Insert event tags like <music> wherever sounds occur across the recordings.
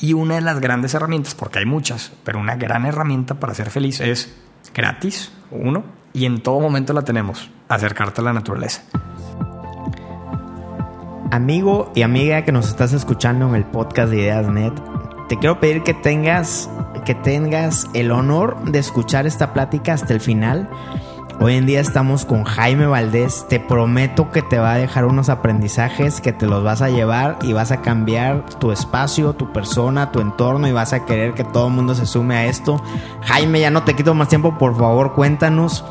Y una de las grandes herramientas, porque hay muchas, pero una gran herramienta para ser feliz es gratis, uno, y en todo momento la tenemos, acercarte a la naturaleza. Amigo y amiga que nos estás escuchando en el podcast de IdeasNet, te quiero pedir que tengas, que tengas el honor de escuchar esta plática hasta el final. Hoy en día estamos con Jaime Valdés. Te prometo que te va a dejar unos aprendizajes que te los vas a llevar y vas a cambiar tu espacio, tu persona, tu entorno y vas a querer que todo el mundo se sume a esto. Jaime, ya no te quito más tiempo, por favor, cuéntanos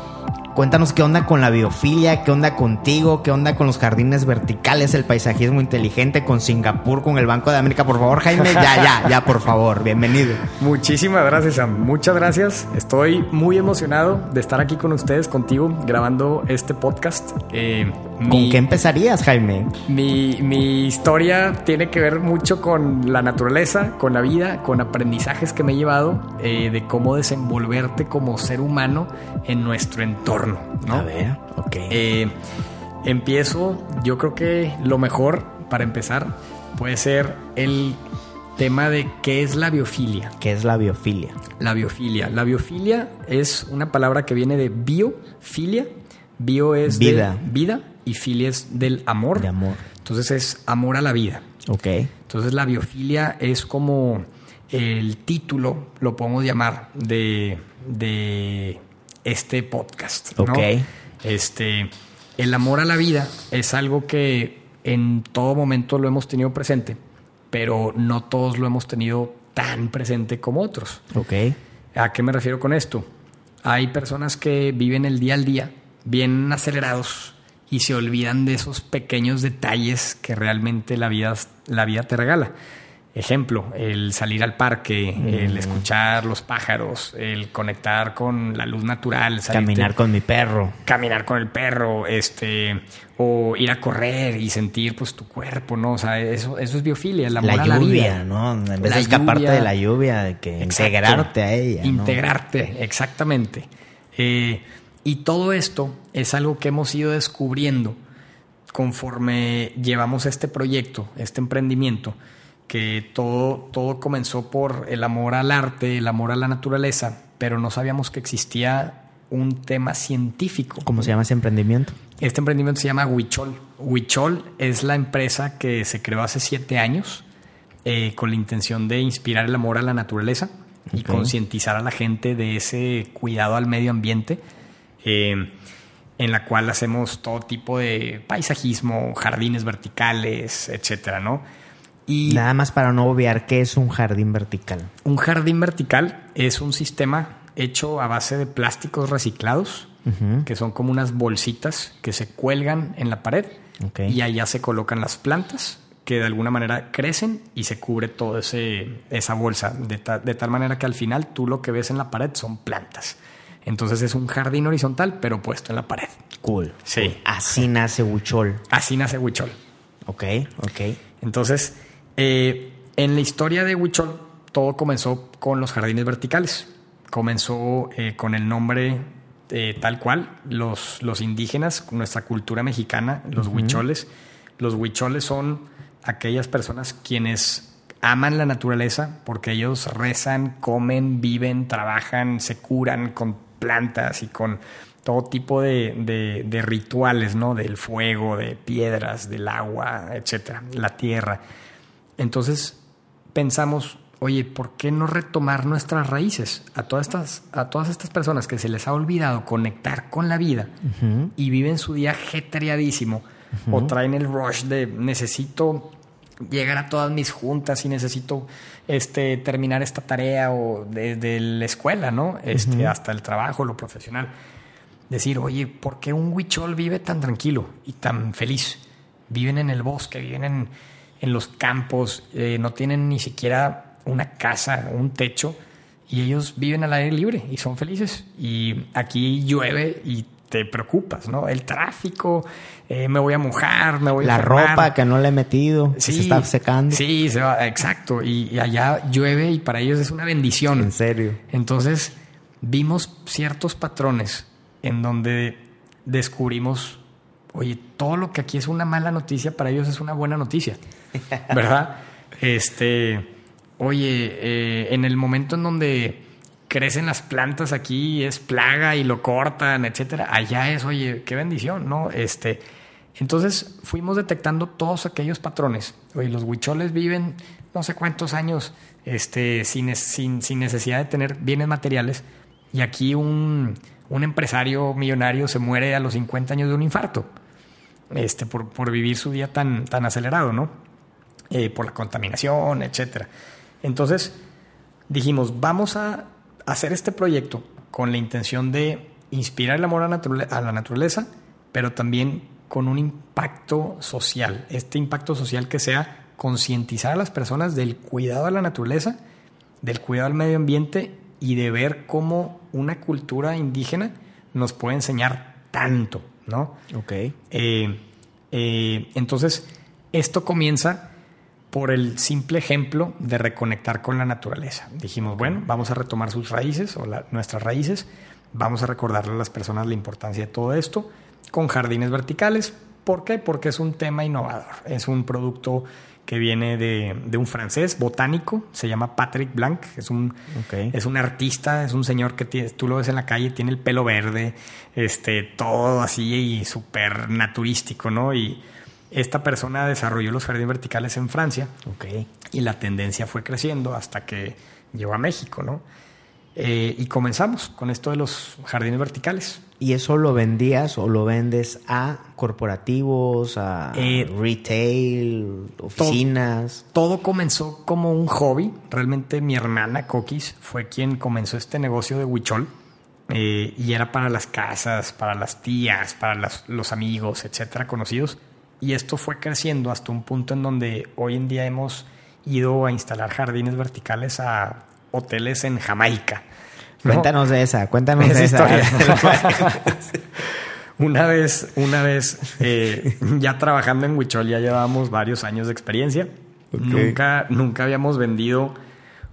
Cuéntanos qué onda con la biofilia, qué onda contigo, qué onda con los jardines verticales, el paisajismo inteligente, con Singapur, con el Banco de América. Por favor, Jaime, ya, ya, ya, por favor, bienvenido. Muchísimas gracias, Sam. Muchas gracias. Estoy muy emocionado de estar aquí con ustedes, contigo, grabando este podcast. Eh, ¿Con qué empezarías, Jaime? Mi, mi historia tiene que ver mucho con la naturaleza, con la vida, con aprendizajes que me he llevado eh, de cómo desenvolverte como ser humano en nuestro entorno. A ver, ok. Eh, empiezo, yo creo que lo mejor para empezar puede ser el tema de qué es la biofilia. ¿Qué es la biofilia? La biofilia. La biofilia es una palabra que viene de biofilia. Bio es vida. de vida y filia es del amor. De amor. Entonces es amor a la vida. Ok. Entonces la biofilia es como el título, lo podemos llamar, de, de este podcast. Ok. Este, el amor a la vida es algo que en todo momento lo hemos tenido presente, pero no todos lo hemos tenido tan presente como otros. Ok. ¿A qué me refiero con esto? Hay personas que viven el día al día bien acelerados y se olvidan de esos pequeños detalles que realmente la vida, la vida te regala. Ejemplo, el salir al parque, el mm. escuchar los pájaros, el conectar con la luz natural, caminar con mi perro, caminar con el perro, este, o ir a correr y sentir pues tu cuerpo, ¿no? O sea, eso, eso es biofilia, el amor la a lluvia, la ¿no? En vez de escaparte de la lluvia, de que integrarte a ella. Integrarte, exactamente. Eh, y todo esto es algo que hemos ido descubriendo conforme llevamos este proyecto, este emprendimiento que todo, todo comenzó por el amor al arte, el amor a la naturaleza, pero no sabíamos que existía un tema científico. ¿Cómo se llama ese emprendimiento? Este emprendimiento se llama Huichol. Huichol es la empresa que se creó hace siete años eh, con la intención de inspirar el amor a la naturaleza y concientizar a la gente de ese cuidado al medio ambiente. Eh, en la cual hacemos todo tipo de paisajismo, jardines verticales, etcétera, ¿no? Nada más para no obviar, ¿qué es un jardín vertical? Un jardín vertical es un sistema hecho a base de plásticos reciclados, que son como unas bolsitas que se cuelgan en la pared y allá se colocan las plantas que de alguna manera crecen y se cubre toda esa bolsa, de, de, tal manera que al final tú lo que ves en la pared son plantas. Entonces es un jardín horizontal, pero puesto en la pared. Cool. Sí. Así nace Huichol. Así nace Huichol. Ok, ok. Entonces, eh, en la historia de Huichol, todo comenzó con los jardines verticales. Comenzó eh, con el nombre eh, tal cual, los, los indígenas, nuestra cultura mexicana, los huicholes. Los huicholes son aquellas personas quienes aman la naturaleza porque ellos rezan, comen, viven, trabajan, se curan con plantas y con todo tipo de, de rituales, ¿no? Del fuego, de piedras, del agua, etcétera, la tierra. Entonces pensamos, oye, ¿por qué no retomar nuestras raíces? A todas estas, a todas estas personas que se les ha olvidado conectar con la vida y viven su día jetreadísimo o traen el rush de necesito llegar a todas mis juntas y necesito este, terminar esta tarea o desde la escuela, ¿no? Este, hasta el trabajo, lo profesional. Decir, oye, ¿por qué un huichol vive tan tranquilo y tan feliz? Viven en el bosque, viven en, en los campos, eh, no tienen ni siquiera una casa, un techo, y ellos viven al aire libre y son felices. Y aquí llueve y te preocupas, ¿no? El tráfico, eh, me voy a mojar, me voy la a La ropa que no le he metido, se está secando. Sí, se va, exacto. Y, allá llueve y para ellos es una bendición. En serio. Entonces, vimos ciertos patrones en donde descubrimos, oye, todo lo que aquí es una mala noticia, para ellos es una buena noticia. ¿verdad? <laughs> Este, oye, eh, en el momento en donde crecen las plantas aquí, es plaga y lo cortan, etcétera, allá es, oye, qué bendición, ¿no? Este, entonces fuimos detectando todos aquellos patrones. Oye, los huicholes viven no sé cuántos años este, sin, sin, sin necesidad de tener bienes materiales y aquí un, un, empresario millonario se muere a los 50 años de un infarto este, por, por vivir su día tan, tan acelerado, ¿no? Eh, por la contaminación, etcétera. Entonces dijimos, vamos a hacer este proyecto con la intención de inspirar el amor a, a la naturaleza, pero también con un impacto social. Este impacto social que sea concientizar a las personas del cuidado a la naturaleza, del cuidado al medio ambiente y de ver cómo una cultura indígena nos puede enseñar tanto, ¿no? Ok. Eh, eh, entonces, esto comienza por el simple ejemplo de reconectar con la naturaleza. Dijimos, bueno, vamos a retomar sus raíces o nuestras raíces, vamos a recordarle a las personas la importancia de todo esto con jardines verticales. ¿Por qué? Porque es un tema innovador, es un producto que viene de, un francés botánico, se llama Patrick Blanc, es un, es un artista, es un señor que tú lo ves en la calle, tiene el pelo verde, este, todo así y súper naturístico, ¿no? Y esta persona desarrolló los jardines verticales en Francia y la tendencia fue creciendo hasta que llegó a México, ¿no? Eh, y comenzamos con esto de los jardines verticales. ¿Y eso lo vendías o lo vendes a corporativos, a eh, retail, oficinas? Todo, comenzó como un hobby. Realmente mi hermana Coquis fue quien comenzó este negocio de huichol. Eh, y era para las casas, para las tías, para los amigos, etcétera, conocidos. Y esto fue creciendo hasta un punto en donde hoy en día hemos ido a instalar jardines verticales a hoteles en Jamaica. Cuéntanos de esa, cuéntanos de esa. <laughs> una vez, una vez, eh, ya trabajando en Huichol, ya llevábamos varios años de experiencia. Nunca, nunca habíamos vendido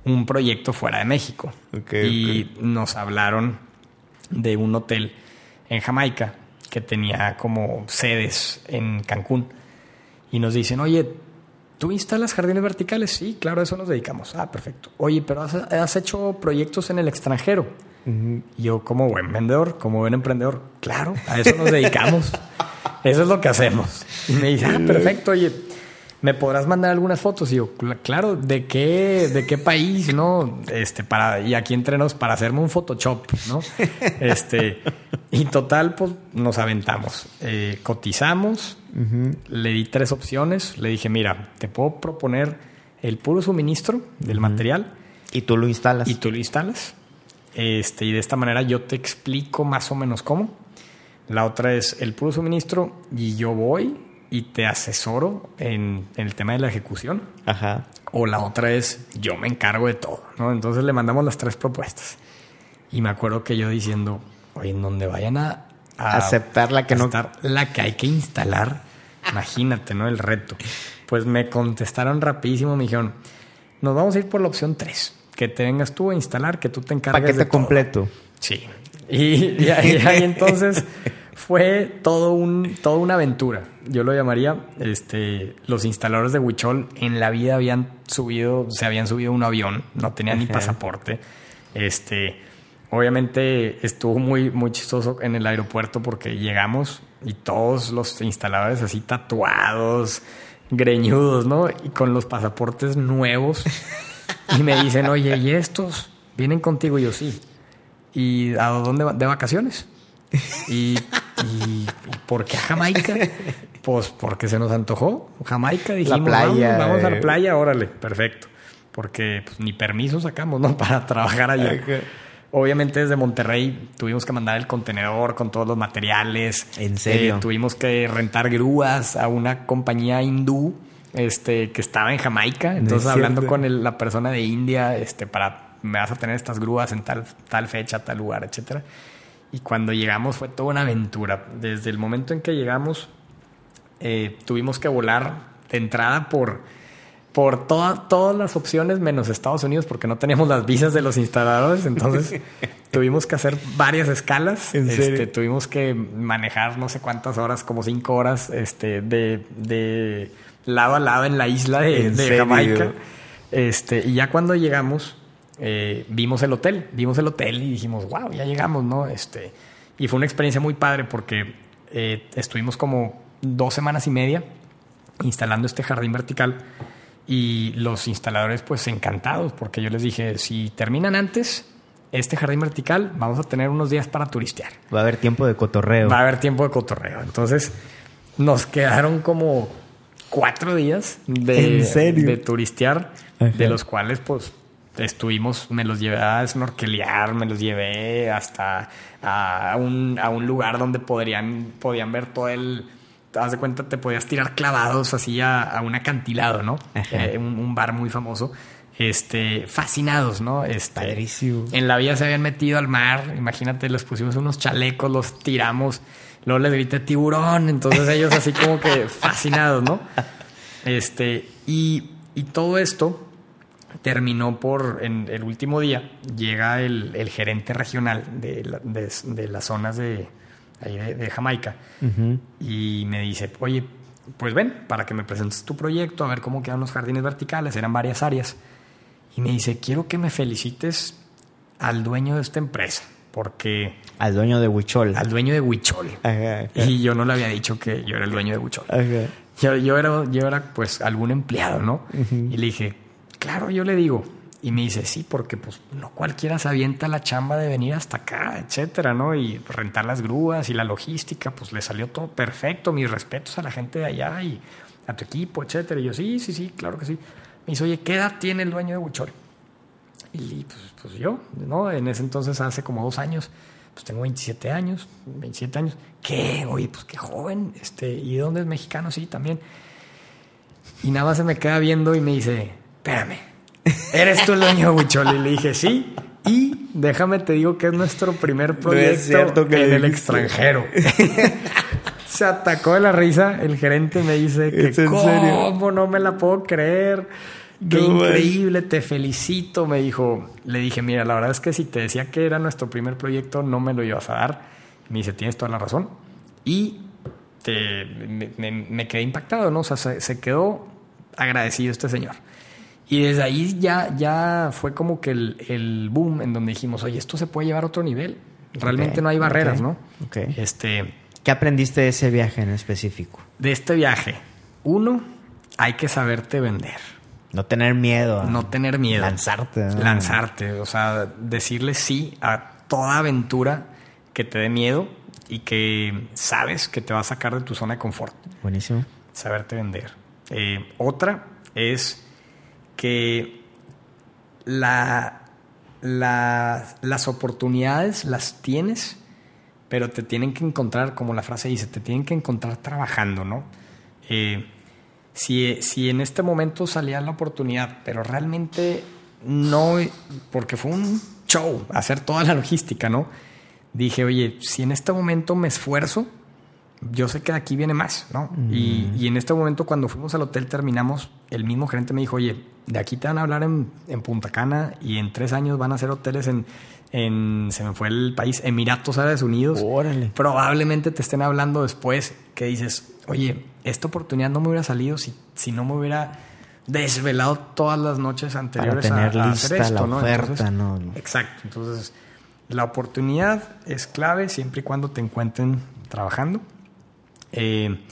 un proyecto fuera de México. y nos hablaron de un hotel en Jamaica que tenía como sedes en Cancún. Y nos dicen, oye, ¿Tú instalas jardines verticales? Sí, claro, a eso nos dedicamos. Ah, perfecto. Oye, pero has, hecho proyectos en el extranjero. Yo, como buen vendedor, como buen emprendedor, claro, a eso nos dedicamos. <laughs> eso es lo que hacemos. Y me dice, ah, perfecto, oye, ¿me podrás mandar algunas fotos? Y yo, claro, ¿de qué, de qué país, no? Este, para, y aquí entrenos para hacerme un Photoshop, ¿no? <laughs> Este, y total, pues nos aventamos. Eh, cotizamos, le di tres opciones. Le dije, mira, te puedo proponer el puro suministro del material. Y tú lo instalas. Y tú lo instalas. Este, y de esta manera yo te explico más o menos cómo. La otra es el puro suministro y yo voy y te asesoro en, el tema de la ejecución. Ajá. O la otra es yo me encargo de todo, ¿no? Entonces le mandamos las tres propuestas. Y me acuerdo que yo diciendo, oye, en donde vayan a, aceptar la que no. La que hay que instalar. Imagínate, ¿no? El reto. Pues me contestaron rapidísimo, me dijeron, nos vamos a ir por la opción 3. Que te vengas tú a instalar, que tú te encargues Paquete de todo. completo. Sí. Y, ahí, entonces fue todo un, toda una aventura. Yo lo llamaría, este, los instaladores de Huichol en la vida habían subido, se habían subido un avión, no tenían ni pasaporte. Este, Obviamente estuvo muy, muy chistoso en el aeropuerto porque llegamos y todos los instaladores así tatuados, greñudos, ¿no? Y con los pasaportes nuevos. Y me dicen, oye, ¿y estos vienen contigo? Y yo sí. ¿Y a dónde de vacaciones? Y, y, ¿por qué a Jamaica? Pues porque se nos antojó. Jamaica, dijimos, playa, vamos, a la eh. playa, órale, perfecto. Porque pues, ni permiso sacamos, ¿no? <laughs> Para trabajar allá. Obviamente desde Monterrey tuvimos que mandar el contenedor con todos los materiales. ¿En serio? Eh, tuvimos que rentar grúas a una compañía hindú este, que estaba en Jamaica. Entonces hablando con la persona de India, este, para me vas a tener estas grúas en tal, tal fecha, tal lugar, etcétera. Y cuando llegamos fue toda una aventura. Desde el momento en que llegamos, eh, tuvimos que volar de entrada por por todas las opciones menos Estados Unidos porque no teníamos las visas de los instaladores, entonces <laughs> tuvimos que hacer varias escalas, este, tuvimos que manejar no sé cuántas horas, como cinco horas, este, de, de lado a lado en la isla de, Jamaica. Este, y ya cuando llegamos, eh, vimos el hotel, vimos el hotel y dijimos, wow, ya llegamos, ¿no? Este, y fue una experiencia muy padre porque eh, estuvimos como dos semanas y media instalando este jardín vertical y los instaladores pues encantados porque yo les dije, si terminan antes este jardín vertical, vamos a tener unos días para turistear. Va a haber tiempo de cotorreo. Va a haber tiempo de cotorreo. Entonces nos quedaron como cuatro días de, de turistear, de los cuales pues estuvimos, me los llevé a snorkelear, me los llevé hasta a un, a un lugar donde podrían, podían ver todo el... Te das de cuenta, te podías tirar clavados así a, un acantilado, ¿no? Eh, un, bar muy famoso. Este, fascinados, ¿no? Este, En la vida se habían metido al mar, imagínate, les pusimos unos chalecos, los tiramos, luego les grité tiburón, entonces ellos así como que <laughs> fascinados, ¿no? Este, y, y todo esto terminó por, en el último día, llega el, gerente regional de, las zonas de, de, Jamaica y me dice, oye, pues ven, para que me presentes tu proyecto, a ver cómo quedan los jardines verticales, eran varias áreas. Y me dice, quiero que me felicites al dueño de esta empresa, porque... Al dueño de Huichol. Al dueño de Huichol. Y yo no le había dicho que yo era el dueño de Huichol. Yo, yo, era, yo era pues algún empleado, ¿no? Y le dije, Claro, yo le digo. Y me dice, sí, porque pues no cualquiera se avienta la chamba de venir hasta acá, etcétera, ¿no? Y rentar las grúas y la logística, pues le salió todo perfecto. Mis respetos a la gente de allá y a tu equipo, etcétera. Y yo, sí, sí, sí, claro que sí. Me dice, oye, ¿qué edad tiene el dueño de Huichol? Y pues, pues, yo, ¿no? En ese entonces, hace como dos años, pues tengo 27 años, 27 años. ¿Qué? Oye, pues qué joven. Este, ¿Y dónde es mexicano? Sí, también. Y nada más se me queda viendo y me dice, espérame, ¿eres tú el dueño de Huichol? Y le dije, sí. Y déjame te digo que es nuestro primer proyecto en el extranjero. Se atacó de la risa. El gerente me dice que ¿cómo? No me la puedo creer. Qué increíble, te felicito. Me dijo, le dije, mira, la verdad es que si te decía que era nuestro primer proyecto, no me lo ibas a dar. Me dice, tienes toda la razón. Y me, quedé impactado, ¿no? O sea, se, se quedó agradecido este señor. Y desde ahí ya, ya fue como que el, boom en donde dijimos, oye, esto se puede llevar a otro nivel. Realmente no hay barreras, ¿no? Este, ¿Qué aprendiste de ese viaje en específico? De este viaje, uno, hay que saberte vender. No tener miedo. No tener miedo. Lanzarte. Lanzarte. O sea, decirle sí a toda aventura que te dé miedo y que sabes que te va a sacar de tu zona de confort. Buenísimo. Saberte vender. Eh, otra es que la, las oportunidades las tienes, pero te tienen que encontrar, como la frase dice, te tienen que encontrar trabajando, ¿no? Eh, si, si en este momento salía la oportunidad, pero realmente no, porque fue un show hacer toda la logística, ¿no? Dije, oye, si en este momento me esfuerzo, yo sé que de aquí viene más, ¿no? Y, mm. y, en este momento cuando fuimos al hotel terminamos, el mismo gerente me dijo, oye, de aquí te van a hablar en, en Punta Cana y en tres años van a hacer hoteles en, en, se me fue el país, Emiratos Árabes Unidos. Órale. Probablemente te estén hablando después que dices, oye, esta oportunidad no me hubiera salido si, si no me hubiera desvelado todas las noches anteriores Para tener a, lista hacer esto, la oferta, ¿no? Exacto. Entonces, la oportunidad es clave siempre y cuando te encuentren trabajando. Eh,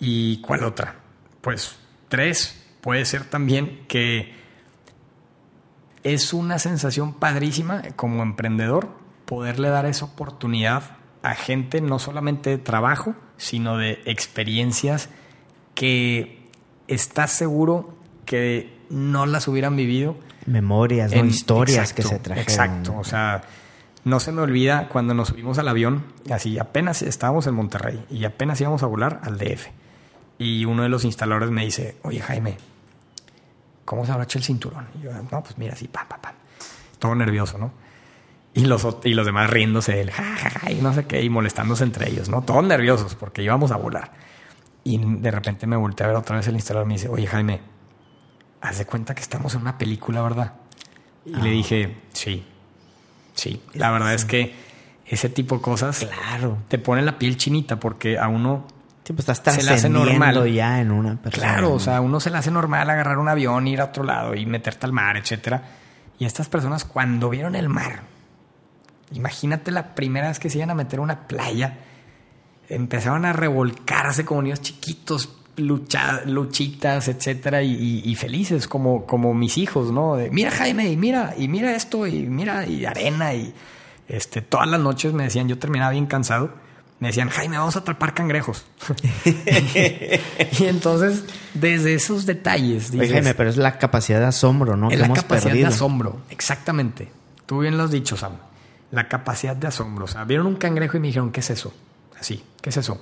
¿Y cuál otra? Pues tres, puede ser también que es una sensación padrísima como emprendedor poderle dar esa oportunidad a gente no solamente de trabajo, sino de experiencias que estás seguro que no las hubieran vivido. Memorias, en, historias que se trajeron. Exacto, o sea, no se me olvida cuando nos subimos al avión, así apenas estábamos en Monterrey y apenas íbamos a volar al DF. Y uno de los instaladores me dice, oye Jaime, ¿cómo se abrocha el cinturón? Y yo, no, pues mira, así, pam, pam, pam. Todo nervioso, ¿no? Y los, y los demás riéndose de él, ja, y no sé qué, y molestándose entre ellos, ¿no? Todos nerviosos porque íbamos a volar. Y de repente me volteé a ver otra vez el instalador y me dice, oye Jaime, haz de cuenta que estamos en una película, ¿verdad? Y le ah. dije, sí, sí. La verdad es que ese tipo de cosas claro. te pone la piel chinita porque a uno Sí, pues estás se le hace normal ya en una persona. Claro, o sea, uno se le hace normal agarrar un avión, ir a otro lado y meterte al mar, etcétera. Y estas personas cuando vieron el mar, imagínate la primera vez que se iban a meter a una playa, empezaron a revolcarse como niños chiquitos, luchitas, etcétera, y, felices como, como mis hijos, ¿no? mira Jaime, y mira, y mira esto, y mira, y arena, y este, todas las noches me decían, yo terminaba bien cansado, me decían, Jaime, vamos a atrapar cangrejos. <laughs> y entonces, desde esos detalles. Dices, Jaime, pero es la capacidad de asombro, ¿no? Es la capacidad de asombro, exactamente. Tú bien lo has dicho, Sam. La capacidad de asombro. O sea, vieron un cangrejo y me dijeron, ¿qué es eso? Así, ¿qué es eso?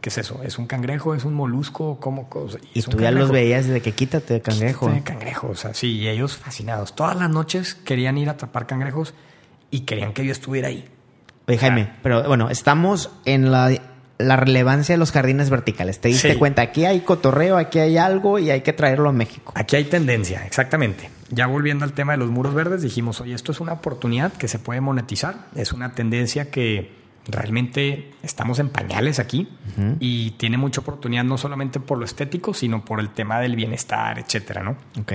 ¿Qué es eso? ¿Es un cangrejo? ¿Es un molusco? ¿Cómo? Y, tú ya los veías desde que quítate de cangrejo. Quítate de cangrejo, o sea, sí, y ellos fascinados. Todas las noches querían ir a atrapar cangrejos y querían que yo estuviera ahí. Oye, Jaime, pero bueno, estamos en la, relevancia de los jardines verticales. ¿Te diste cuenta? Aquí hay cotorreo, aquí hay algo y hay que traerlo a México. Aquí hay tendencia, exactamente. Ya volviendo al tema de los muros verdes, dijimos, oye, esto es una oportunidad que se puede monetizar. Es una tendencia que realmente estamos en pañales aquí y tiene mucha oportunidad no solamente por lo estético, sino por el tema del bienestar, etcétera, ¿no? Ok.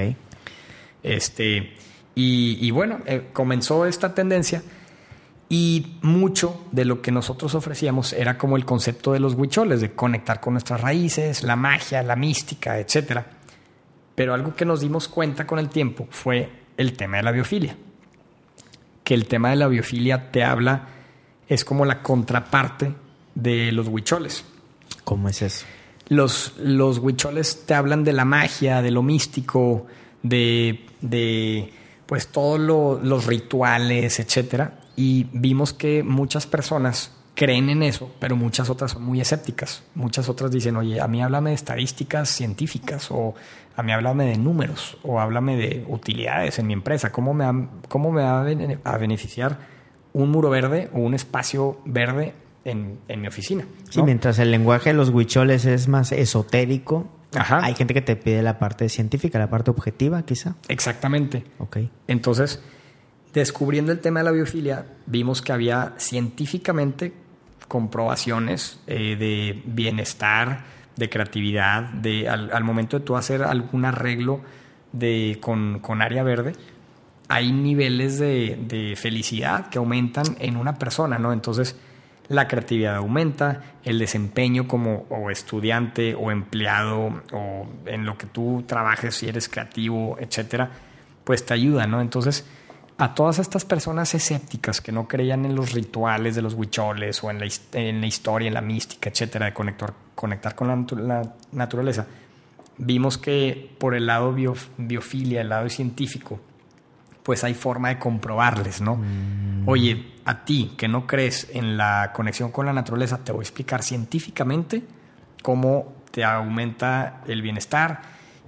Este, y, bueno, eh, comenzó esta tendencia y mucho de lo que nosotros ofrecíamos era como el concepto de los huicholes, de conectar con nuestras raíces, la magia, la mística, etcétera. Pero algo que nos dimos cuenta con el tiempo fue el tema de la biofilia. Que el tema de la biofilia te habla es como la contraparte de los huicholes. ¿Cómo es eso? Los, los huicholes te hablan de la magia, de lo místico, de, de pues todos los rituales, etcétera. Y vimos que muchas personas creen en eso, pero muchas otras son muy escépticas. Muchas otras dicen, oye, a mí háblame de estadísticas científicas, o a mí háblame de números, o háblame de utilidades en mi empresa. ¿Cómo me cómo me va a beneficiar? Un muro verde o un espacio verde en, mi oficina. Sí, mientras el lenguaje de los huicholes es más esotérico, hay gente que te pide la parte científica, la parte objetiva, quizá. Exactamente. Ok. Entonces, descubriendo el tema de la biofilia, vimos que había científicamente comprobaciones eh, de bienestar, de creatividad, de al, momento de tú hacer algún arreglo de, con, con área verde, hay niveles de, felicidad que aumentan en una persona, ¿no? Entonces, la creatividad aumenta, el desempeño como estudiante o empleado o en lo que tú trabajes, si eres creativo, etcétera, pues te ayuda, ¿no? Entonces, a todas estas personas escépticas que no creían en los rituales de los huicholes o en la, en la historia, en la mística, etcétera, de conectar, conectar con la, naturaleza, vimos que por el lado biofilia, el lado científico, pues hay forma de comprobarles, ¿no? Mm. Oye, a ti que no crees en la conexión con la naturaleza, te voy a explicar científicamente cómo te aumenta el bienestar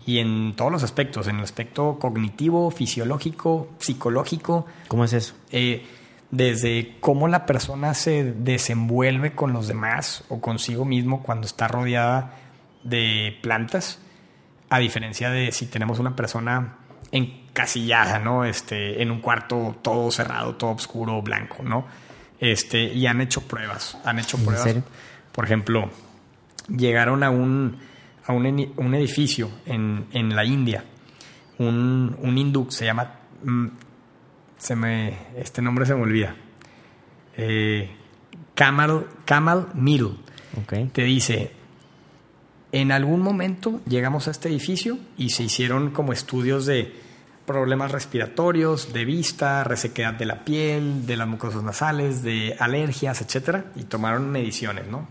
y en todos los aspectos, en el aspecto cognitivo, fisiológico, psicológico. ¿Cómo es eso? Eh, desde cómo la persona se desenvuelve con los demás o consigo mismo cuando está rodeada de plantas, a diferencia de si tenemos una persona encasillada, ¿no? Este, en un cuarto todo cerrado, todo oscuro, blanco, ¿no? Este, y han hecho pruebas, han hecho pruebas. Por ejemplo, llegaron a un, a un, edificio en, en, la India, un, un hindú, se llama, mm, se me, este nombre se me olvida, eh, Kamal, Kamal Middle. Te dice, en algún momento llegamos a este edificio y se hicieron como estudios de problemas respiratorios, de vista, resequedad de la piel, de las mucosas nasales, de alergias, etcétera, y tomaron mediciones, ¿no?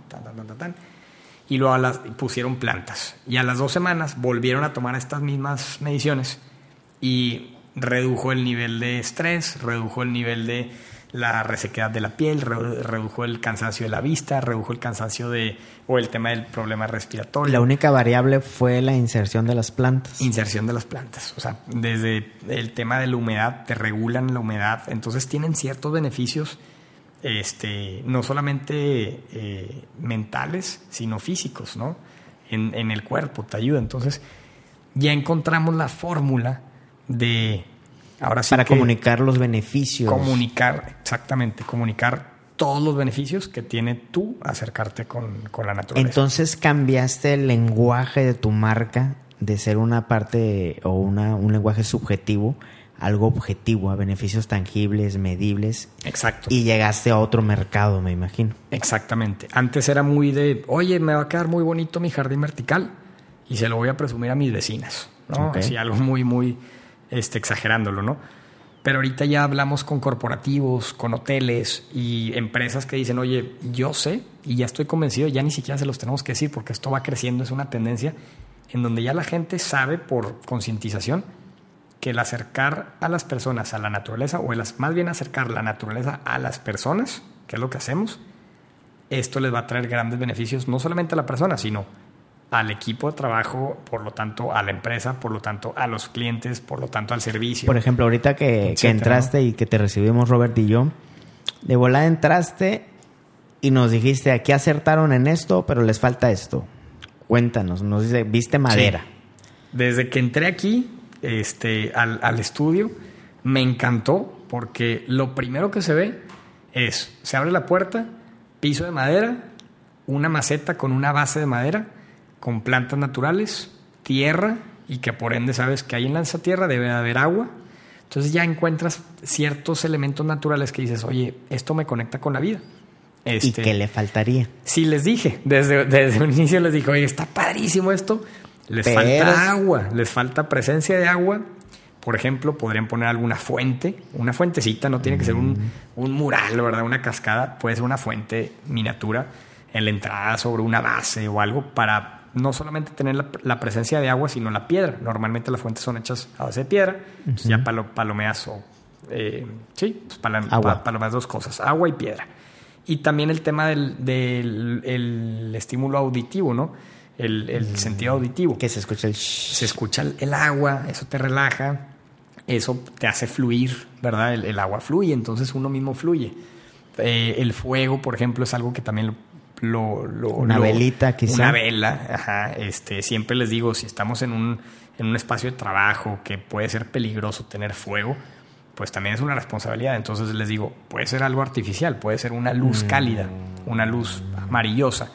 y luego las, pusieron plantas. Y a las dos semanas volvieron a tomar estas mismas mediciones y redujo el nivel de estrés, redujo el nivel de la resequedad de la piel, redujo el cansancio de la vista, redujo el cansancio de o el tema del problema respiratorio. La única variable fue la inserción de las plantas. Inserción de las plantas, o sea, desde el tema de la humedad te regulan la humedad, entonces tienen ciertos beneficios este, no solamente eh, mentales, sino físicos, ¿no? En, en el cuerpo, te ayuda. Entonces, ya encontramos la fórmula de Ahora sí Para comunicar los beneficios. Comunicar, exactamente, comunicar todos los beneficios que tiene tú acercarte con, con la naturaleza. Entonces cambiaste el lenguaje de tu marca de ser una parte o una, un lenguaje subjetivo, algo objetivo, a beneficios tangibles, medibles. Exacto. Y llegaste a otro mercado, me imagino. Exactamente. Antes era muy de, oye, me va a quedar muy bonito mi jardín vertical y se lo voy a presumir a mis vecinas, ¿no? Así algo muy, muy este, exagerándolo, ¿no? Pero ahorita ya hablamos con corporativos, con hoteles y empresas que dicen, oye, yo sé y ya estoy convencido, ya ni siquiera se los tenemos que decir porque esto va creciendo, es una tendencia en donde ya la gente sabe por concientización que el acercar a las personas a la naturaleza, o el más bien acercar la naturaleza a las personas, que es lo que hacemos, esto les va a traer grandes beneficios, no solamente a la persona, sino al equipo de trabajo, por lo tanto a la empresa, por lo tanto a los clientes, por lo tanto al servicio. Por ejemplo, ahorita que, entraste y que te recibimos Robert y yo, de volada entraste y nos dijiste, aquí acertaron en esto, pero les falta esto. Cuéntanos, nos dice, viste madera. Desde que entré aquí este, al, al estudio, me encantó porque lo primero que se ve es, se abre la puerta, piso de madera, una maceta con una base de madera, con plantas naturales, tierra y que por ende sabes que ahí en esa tierra debe haber agua. Entonces ya encuentras ciertos elementos naturales que dices, oye, esto me conecta con la vida. ¿Y Este, qué le faltaría? Sí, les dije, desde, desde un inicio les dije, oye, está padrísimo esto. Les Pero- falta agua, les falta presencia de agua. Por ejemplo, podrían poner alguna fuente, una fuentecita, no tiene que ser un, un mural, ¿verdad? Una cascada, puede ser una fuente miniatura en la entrada sobre una base o algo para no solamente tener la, la presencia de agua, sino la piedra. Normalmente las fuentes son hechas a base de piedra, ya palo- palomeas o... eh, sí, pues pala- Agua. pa- palomeas dos cosas, agua y piedra. Y también el tema del, del- el estímulo auditivo, ¿no? El, el sentido auditivo. Que se escucha el. Se escucha el, el agua, eso te relaja, eso te hace fluir, ¿verdad? El, el agua fluye, entonces uno mismo fluye. Eh, el fuego, por ejemplo, es algo que también lo... lo- Una lo- velita, quizá. Una vela, ajá. Este, siempre les digo, si estamos en un, en un espacio de trabajo que puede ser peligroso tener fuego, pues también es una responsabilidad. Entonces les digo, puede ser algo artificial, puede ser una luz Mm. cálida, una luz amarillosa,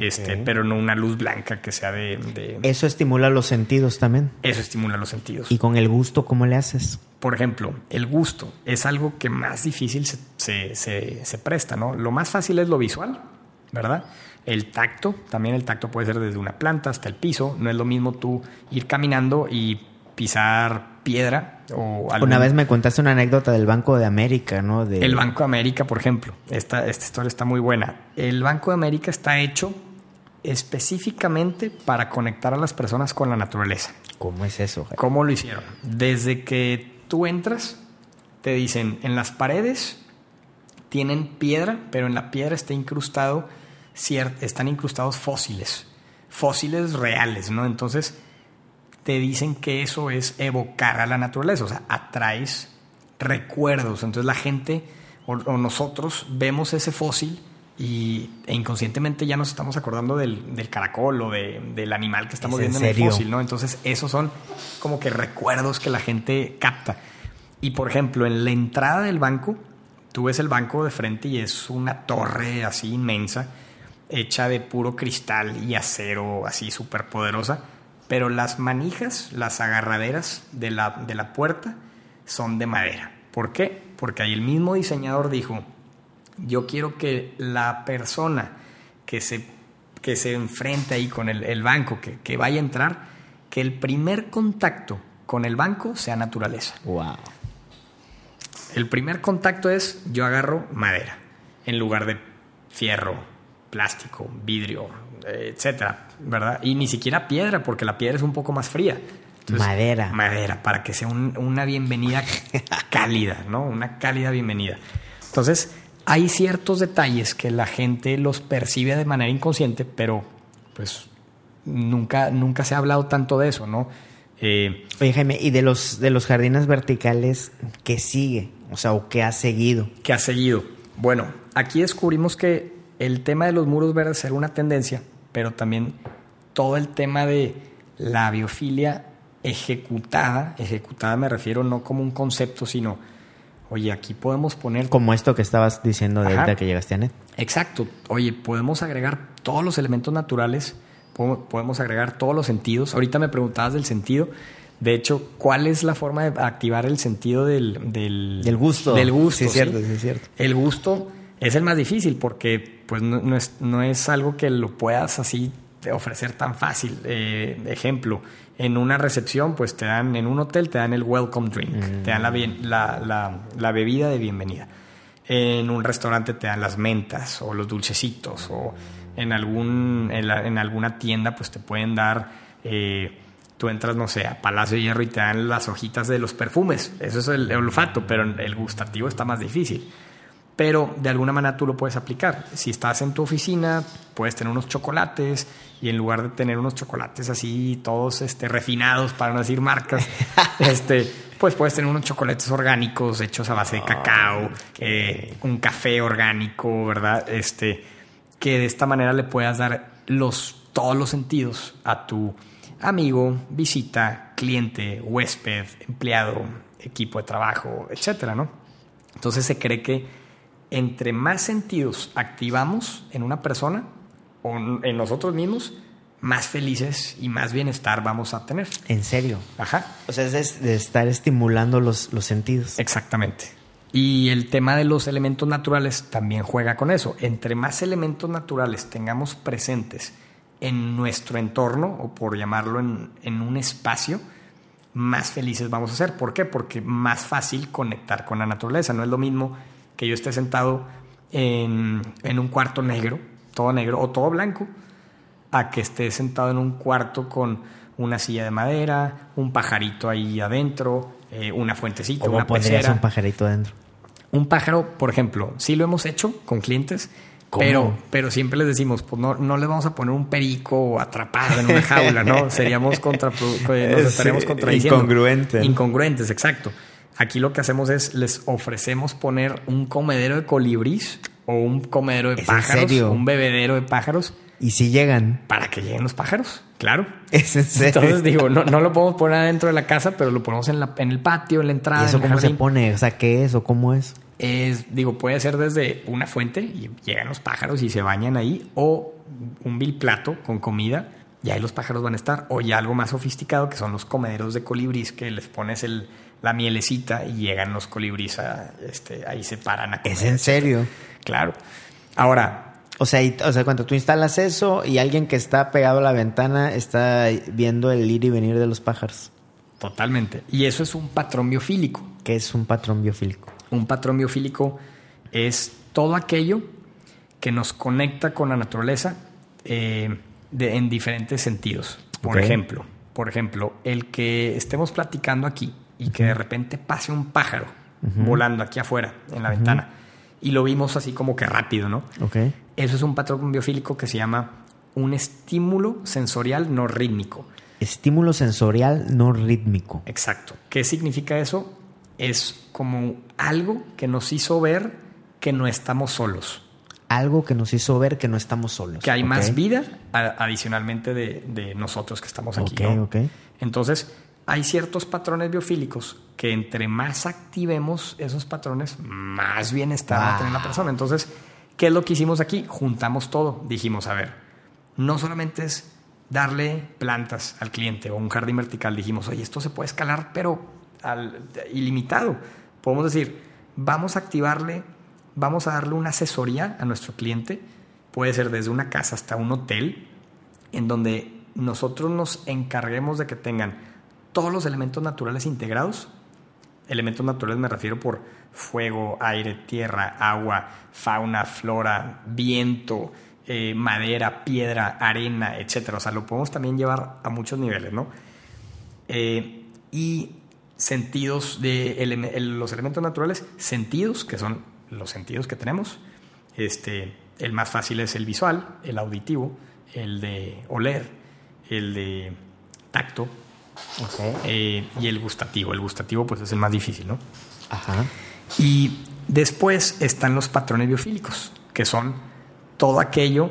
este, pero no una luz blanca que sea de, de- Eso estimula los sentidos también. Eso estimula los sentidos. Y con el gusto, ¿cómo le haces? Por ejemplo, el gusto es algo que más difícil se, se- se- se presta, ¿no? Lo más fácil es lo visual, ¿verdad? El tacto, también el tacto puede ser desde una planta hasta el piso. No es lo mismo tú ir caminando y pisar piedra o algún- Una vez me contaste una anécdota del Banco de América, ¿no? De... El Banco de América, por ejemplo. Esta, esta historia está muy buena. El Banco de América está hecho específicamente para conectar a las personas con la naturaleza. ¿Cómo es eso? Jaime? ¿Cómo lo hicieron? Desde que tú entras, te dicen, en las paredes tienen piedra, pero en la piedra está incrustado, están incrustados fósiles, fósiles reales, ¿no? Entonces, te dicen que eso es evocar a la naturaleza, o sea, atraes recuerdos. Entonces la gente o, o nosotros vemos ese fósil y, e inconscientemente ya nos estamos acordando del, del caracol o de- del animal que estamos ¿Es en viendo en el fósil, ¿no? Entonces esos son como que recuerdos que la gente capta. Y por ejemplo, en la entrada del banco, tú ves el banco de frente y es una torre así inmensa, hecha de puro cristal y acero así súper poderosa, pero las manijas, las agarraderas de la, de la puerta son de madera. ¿Por qué? Porque ahí el mismo diseñador dijo, yo quiero que la persona que se, que se enfrente ahí con el, el banco, que, que vaya a entrar, que el primer contacto con el banco sea naturaleza. Wow. El primer contacto es yo agarro madera en lugar de fierro, plástico, vidrio, etcétera, ¿verdad? Y ni siquiera piedra, porque la piedra es un poco más fría. Madera. Madera, para que sea un- una bienvenida <laughs> cálida, ¿no? Una cálida bienvenida. Entonces, hay ciertos detalles que la gente los percibe de manera inconsciente, pero pues nunca, nunca se ha hablado tanto de eso, ¿no? Eh, Oye, Jaime, ¿y de los, de los jardines verticales qué sigue? O sea, ¿o qué ha seguido? que ha seguido. Bueno, aquí descubrimos que el tema de los muros verdes era una tendencia, pero también todo el tema de la biofilia ejecutada, ejecutada me refiero no como un concepto, sino, oye, aquí podemos poner... Como esto que estabas diciendo de ahorita que llegaste a NET. Exacto. Oye, podemos agregar todos los elementos naturales, podemos agregar todos los sentidos. Ahorita me preguntabas del sentido. De hecho, ¿cuál es la forma de activar el sentido del, del, gusto? Del gusto. Sí, es cierto, sí, es cierto. El gusto es el más difícil porque pues no, es, no es algo que lo puedas así ofrecer tan fácil. Eh, ejemplo, en una recepción, pues te dan, en un hotel te dan el welcome drink, te dan la, la, la, bebida de bienvenida. En un restaurante te dan las mentas o los dulcecitos o en, algún, en, alguna tienda pues te pueden dar, eh, tú entras, no sé, a Palacio de Hierro y te dan las hojitas de los perfumes. Eso es el olfato, pero el gustativo está más difícil pero de alguna manera tú lo puedes aplicar. Si estás en tu oficina, puedes tener unos chocolates y en lugar de tener unos chocolates así todos este, refinados, para no decir marcas, <laughs> este, pues puedes tener unos chocolates orgánicos hechos a base de cacao, eh, un café orgánico, ¿verdad? Este, que de esta manera le puedas dar los, todos los sentidos a tu amigo, visita, cliente, huésped, empleado, equipo de trabajo, etcétera, ¿no? Entonces se cree que entre más sentidos activamos en una persona o en nosotros mismos, más felices y más bienestar vamos a tener. ¿En serio? Ajá. O sea, es de, estar estimulando los, los sentidos. Exactamente. Y el tema de los elementos naturales también juega con eso. Entre más elementos naturales tengamos presentes en nuestro entorno, o por llamarlo en, en un espacio, más felices vamos a ser. ¿Por qué? Porque más fácil conectar con la naturaleza. No es lo mismo que yo esté sentado en, un cuarto negro, todo negro o todo blanco, a que esté sentado en un cuarto con una silla de madera, un pajarito ahí adentro, eh, una fuentecita, ¿Cómo una pecera. un pajarito adentro? Un pájaro, por ejemplo, sí lo hemos hecho con clientes, pero, pero siempre les decimos, pues no, no les vamos a poner un perico atrapado en una jaula, ¿no? <laughs> Seríamos contra, nos estaríamos contradiciendo. Incongruentes. Incongruentes, exacto. Aquí lo que hacemos es les ofrecemos poner un comedero de colibrís o un comedero de pájaros, un bebedero de pájaros. ¿Y si llegan? Para que lleguen los pájaros, claro. <laughs> ¿Es en serio? Entonces digo, no, no lo podemos poner adentro de la casa, pero lo ponemos en, la, en el patio, en la entrada. ¿Y eso cómo se pone? O sea, ¿qué es o cómo es? Es, digo, puede ser desde una fuente y llegan los pájaros y se bañan ahí, o un plato con comida y ahí los pájaros van a estar, o ya algo más sofisticado que son los comederos de colibrís que les pones el, la mielecita y llegan los colibríes, este, ahí se paran a ¿Es en serio? Claro. Ahora... O sea, o sea, cuando tú instalas eso y alguien que está pegado a la ventana está viendo el ir y venir de los pájaros. Totalmente. Y eso es un patrón biofílico. ¿Qué es un patrón biofílico? Un patrón biofílico es todo aquello que nos conecta con la naturaleza eh, de, en diferentes sentidos. Por ejemplo, por ejemplo, el que estemos platicando aquí y que de repente pase un pájaro volando aquí afuera en la ventana y lo vimos así como que rápido, ¿no? Okay. Eso es un patrón biofílico que se llama un estímulo sensorial no rítmico. Estímulo sensorial no rítmico. Exacto. ¿Qué significa eso? Es como algo que nos hizo ver que no estamos solos. Algo que nos hizo ver que no estamos solos. Que hay más vida adicionalmente de, nosotros que estamos aquí. ¿no? Entonces, hay ciertos patrones biofílicos que entre más activemos esos patrones, más bienestar va a tener la persona. Entonces, ¿qué es lo que hicimos aquí? Juntamos todo. Dijimos, a ver, no solamente es darle plantas al cliente o un jardín vertical. Dijimos, oye, esto se puede escalar, pero al, ilimitado. Podemos decir, vamos a activarle, vamos a darle una asesoría a nuestro cliente. Puede ser desde una casa hasta un hotel, en donde nosotros nos encarguemos de que tengan todos los elementos naturales integrados. Elementos naturales me refiero por fuego, aire, tierra, agua, fauna, flora, viento, eh, madera, piedra, arena, etc. O sea, lo podemos también llevar a muchos niveles, ¿no? Eh, y sentidos de los elementos naturales, sentidos, que son los sentidos que tenemos. Este, el más fácil es el visual, el auditivo, el de oler, el de tacto, eh, y el gustativo. El gustativo pues es el más difícil, ¿no? Ajá. Y después están los patrones biofílicos, que son todo aquello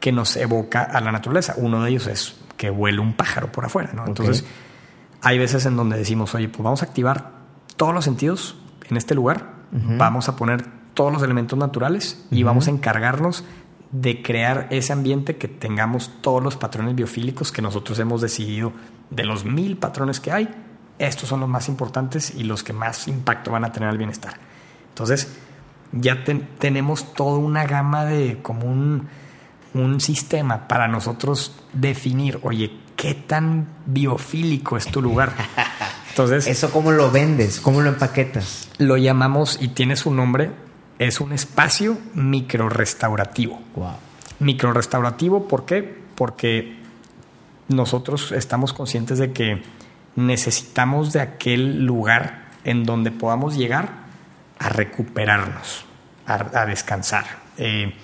que nos evoca a la naturaleza. Uno de ellos es que vuele un pájaro por afuera, ¿no? Entonces, hay veces en donde decimos, oye, pues vamos a activar todos los sentidos en este lugar vamos a poner todos los elementos naturales y vamos a encargarnos de crear ese ambiente que tengamos todos los patrones biofílicos que nosotros hemos decidido de los mil patrones que hay. Estos son los más importantes y los que más impacto van a tener al bienestar. Entonces, ya tenemos toda una gama de como un, un sistema para nosotros definir, oye, ¿qué tan biofílico es tu lugar? <laughs> Entonces, ¿eso cómo lo vendes? ¿Cómo lo empaquetas? Lo llamamos y tiene su nombre, es un espacio microrestaurativo. Wow. Microrestaurativo, ¿por qué? Porque nosotros estamos conscientes de que necesitamos de aquel lugar en donde podamos llegar a recuperarnos, a, descansar. Eh,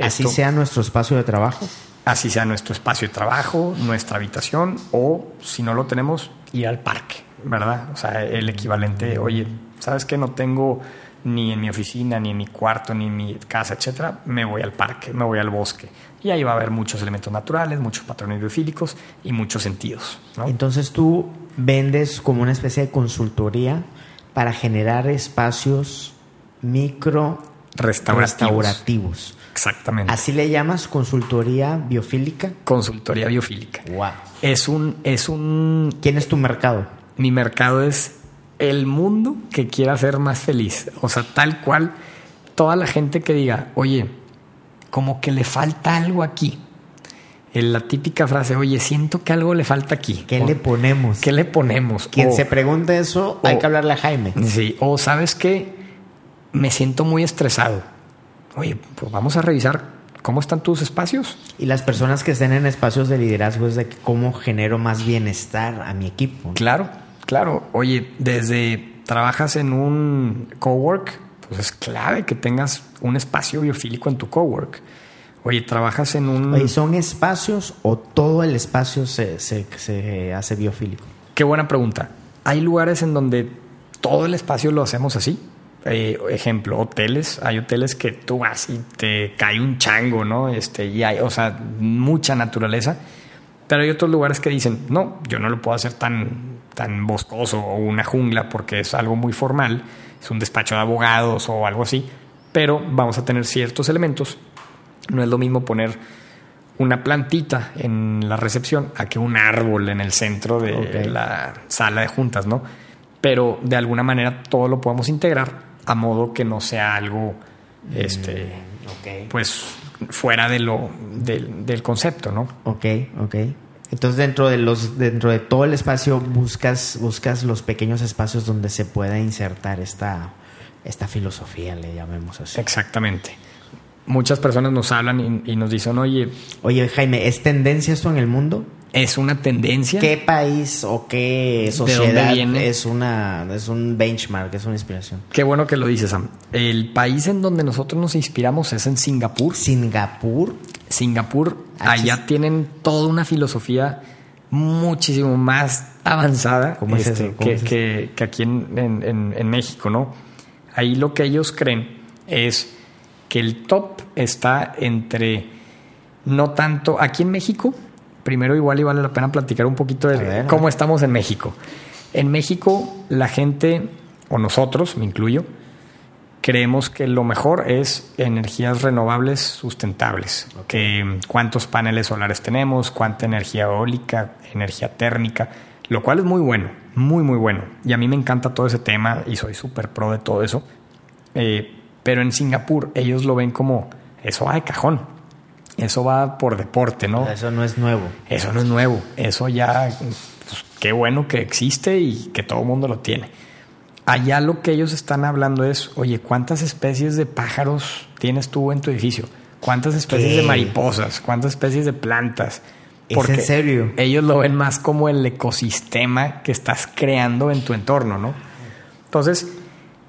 así sea nuestro espacio de trabajo. Así sea nuestro espacio de trabajo, nuestra habitación o si no lo tenemos, ir al parque, ¿verdad? O sea, el equivalente, oye, ¿sabes que no tengo ni en mi oficina, ni en mi cuarto, ni en mi casa, etcétera? Me voy al parque, me voy al bosque. Y ahí va a haber muchos elementos naturales, muchos patrones biofílicos y muchos sentidos. Entonces tú vendes como una especie de consultoría para generar espacios micro restaurativos. Exactamente. ¿Así le llamas consultoría biofílica? Consultoría biofílica. Wow. Es un, es un. ¿Quién es tu mercado? Mi mercado es el mundo que quiera ser más feliz. O sea, tal cual, toda la gente que diga, oye, como que le falta algo aquí la típica frase, oye, siento que algo le falta aquí. ¿Qué le ponemos? ¿Qué le ponemos? Quien se pregunte eso, hay que hablarle a Jaime. Sí, o sabes que me siento muy estresado. Oye, pues vamos a revisar cómo están tus espacios. Y las personas que estén en espacios de liderazgo es de cómo genero más bienestar a mi equipo. Claro, claro. Oye, desde trabajas en un cowork, pues es clave que tengas un espacio biofílico en tu cowork Oye, trabajas en un... ¿son espacios o todo el espacio se, se, hace biofílico? Qué buena pregunta. Hay lugares en donde todo el espacio lo hacemos así. Eh, ejemplo, hoteles. Hay hoteles que tú vas y te cae un chango, ¿no? Este, y hay, o sea, mucha naturaleza. Pero hay otros lugares que dicen, no, yo no lo puedo hacer tan, tan boscoso o una jungla porque es algo muy formal, es un despacho de abogados o algo así, pero vamos a tener ciertos elementos no es lo mismo poner una plantita en la recepción a que un árbol en el centro de la sala de juntas, ¿no? Pero de alguna manera todo lo podemos integrar a modo que no sea algo, este, mm, pues fuera de lo del, concepto, ¿no? Ok, ok. Entonces dentro de los dentro de todo el espacio buscas buscas los pequeños espacios donde se pueda insertar esta esta filosofía, le llamemos así. Exactamente muchas personas nos hablan y, nos dicen, oye... Oye, Jaime, ¿es tendencia esto en el mundo? Es una tendencia. ¿Qué país o qué sociedad es una es un benchmark, es una inspiración? Qué bueno que lo dices, Sam. El país en donde nosotros nos inspiramos es en Singapur. Singapur. Singapur, allá tienen toda una filosofía muchísimo más avanzada este, que, aquí en México, ¿no? Ahí lo que ellos creen es que el top está entre no tanto aquí en México. Primero igual y vale la pena platicar un poquito de cómo estamos en México. En México la gente, o nosotros, me incluyo, creemos que lo mejor es energías renovables sustentables. Que cuántos paneles solares tenemos, cuánta energía eólica, energía térmica, lo cual es muy bueno, muy muy bueno. Y a mí me encanta todo ese tema y soy súper pro de todo eso. Eh, pero en Singapur ellos lo ven como eso va de cajón. Eso va por deporte, ¿no? Eso no es nuevo. Eso no es nuevo. Eso ya, pues, qué bueno que existe y que todo el mundo lo tiene. Allá lo que ellos están hablando es, oye, ¿cuántas especies de pájaros tienes tú en tu edificio? ¿Cuántas especies de mariposas? ¿Cuántas especies de plantas? Porque ¿Es en serio? Ellos lo ven más como el ecosistema que estás creando en tu entorno, ¿no? Entonces,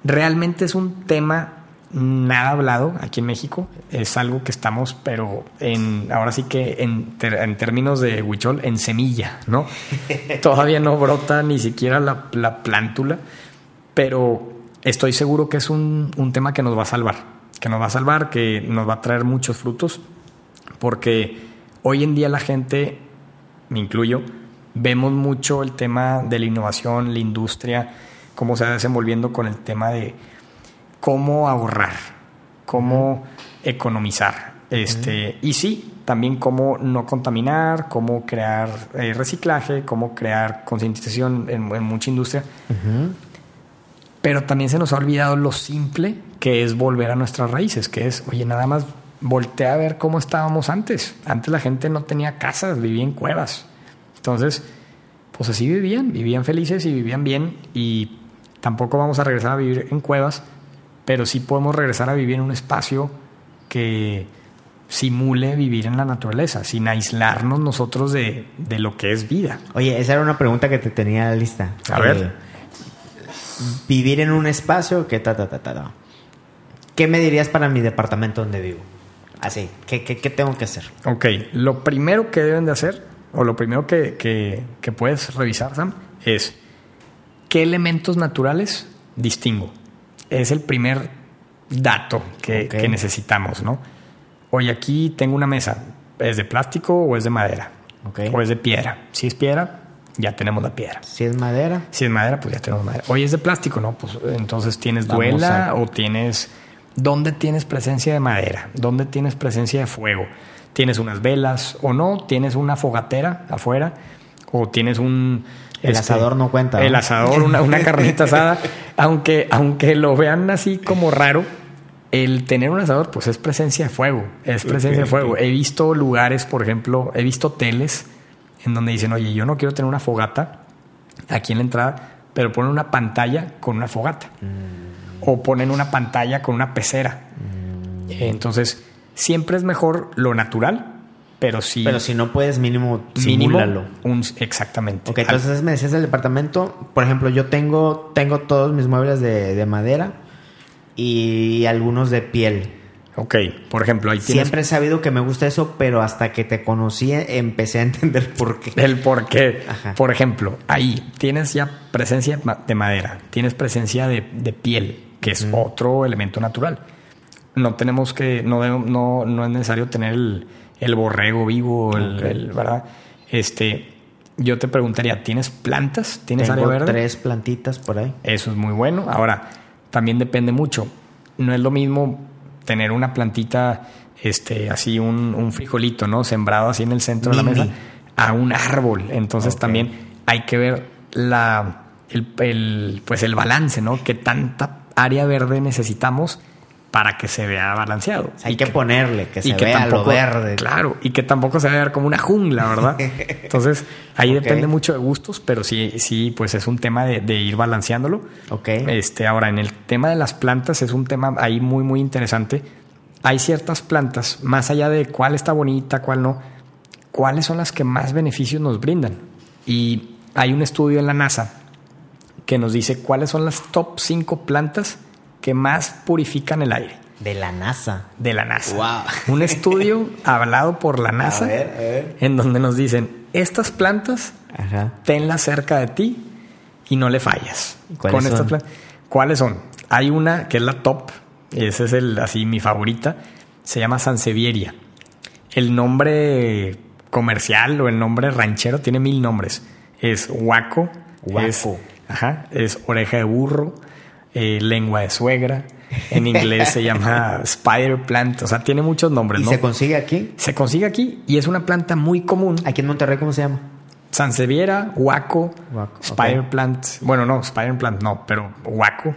realmente es un tema nada hablado aquí en México. Es algo que estamos, pero en ahora sí que en, términos de huichol, en semilla, ¿no? <laughs> Todavía no brota ni siquiera la, la, plántula, pero estoy seguro que es un, un, tema que nos va a salvar, que nos va a salvar, que nos va a traer muchos frutos, porque hoy en día la gente, me incluyo, vemos mucho el tema de la innovación, la industria, cómo se va desenvolviendo con el tema de cómo ahorrar, cómo economizar. Este, Y sí, también cómo no contaminar, cómo crear eh, reciclaje, cómo crear concientización en, mucha industria. Pero también se nos ha olvidado lo simple que es volver a nuestras raíces, que es, oye, nada más voltea a ver cómo estábamos antes. Antes la gente no tenía casas, vivía en cuevas. Entonces, pues así vivían, vivían felices y vivían bien y tampoco vamos a regresar a vivir en cuevas, pero sí podemos regresar a vivir en un espacio que simule vivir en la naturaleza, sin aislarnos nosotros de, lo que es vida. Oye, esa era una pregunta que te tenía lista. A ver. Vivir en un espacio que ta, ta, ta, ta, ¿Qué me dirías para mi departamento donde vivo? Así, ¿qué, qué, qué tengo que hacer? Ok, lo primero que deben de hacer, o lo primero que, que puedes revisar, Sam, es qué elementos naturales distingo. Es el primer dato que, necesitamos, ¿no? Hoy aquí tengo una mesa. ¿Es de plástico o es de madera? O es de piedra. Si es piedra, ya tenemos la piedra. Si es madera. Si es madera, pues ya tenemos madera. Hoy es de plástico, ¿no? Pues entonces tienes duela o tienes... ¿Dónde tienes presencia de madera? ¿Dónde tienes presencia de fuego? ¿Tienes unas velas o no? ¿Tienes una fogatera afuera? ¿O tienes un el este, asador no cuenta. El asador, una, una carnita asada. <laughs> Aunque, aunque lo vean así como raro, el tener un asador, pues es presencia de fuego. Es presencia de fuego. He visto lugares, por ejemplo, he visto hoteles en donde dicen, oye, yo no quiero tener una fogata aquí en la entrada, pero ponen una pantalla con una fogata. Mm. O ponen una pantalla con una pecera. Mm. Entonces, siempre es mejor lo natural pero si... Pero si no puedes, mínimo, simúlalo. Un, exactamente. Ok, entonces me decías del departamento. Por ejemplo, yo tengo, tengo todos mis muebles de, madera y algunos de piel. Ok, por ejemplo, ahí Siempre he sabido que me gusta eso, pero hasta que te conocí empecé a entender <laughs> por qué. El por qué. Por ejemplo, ahí tienes ya presencia de madera, tienes presencia de, piel, que es otro elemento natural. No tenemos que, no, no, no es necesario tener el, el borrego vivo, el, ¿verdad? Este, yo te preguntaría, ¿tienes plantas? ¿Tienes área verde? tres plantitas por ahí. Eso es muy bueno. Ahora, también depende mucho. No es lo mismo tener una plantita, este, así un, un frijolito, ¿no? Sembrado así en el centro de la mesa, a un árbol. Entonces también hay que ver la, el, pues el balance, ¿no? Que tanta área verde necesitamos para que se vea balanceado. hay que, ponerle, que se vea lo verde. Claro, y que tampoco se vea como una jungla, ¿verdad? <laughs> Entonces, ahí depende mucho de gustos, pero sí, sí, pues es un tema de, ir balanceándolo. Ok. Este, ahora, en el tema de las plantas es un tema ahí muy, muy interesante. Hay ciertas plantas, más allá de cuál está bonita, cuál no, cuáles son las que más beneficios nos brindan. Y hay un estudio en la NASA que nos dice cuáles son las top 5 plantas que más purifican el aire. De la NASA. De la NASA. Un estudio <laughs> hablado por la NASA en donde nos dicen, estas plantas, tenlas cerca de ti y no le fallas. ¿Cuáles Con son? Estas ¿Cuáles son? Hay una que es la top, esa es el, así mi favorita, se llama Sansevieria. El nombre comercial o el nombre ranchero tiene mil nombres. Es huaco, Huaco. ajá, es oreja de burro, eh, lengua de suegra. En inglés se <laughs> llama spider plant. O sea, tiene muchos nombres. ¿Y se consigue aquí? Se consigue aquí y es una planta muy común. ¿Aquí en Monterrey cómo se llama? Sanseviera, huaco, spider plant. Bueno, no, spider plant no, pero huaco,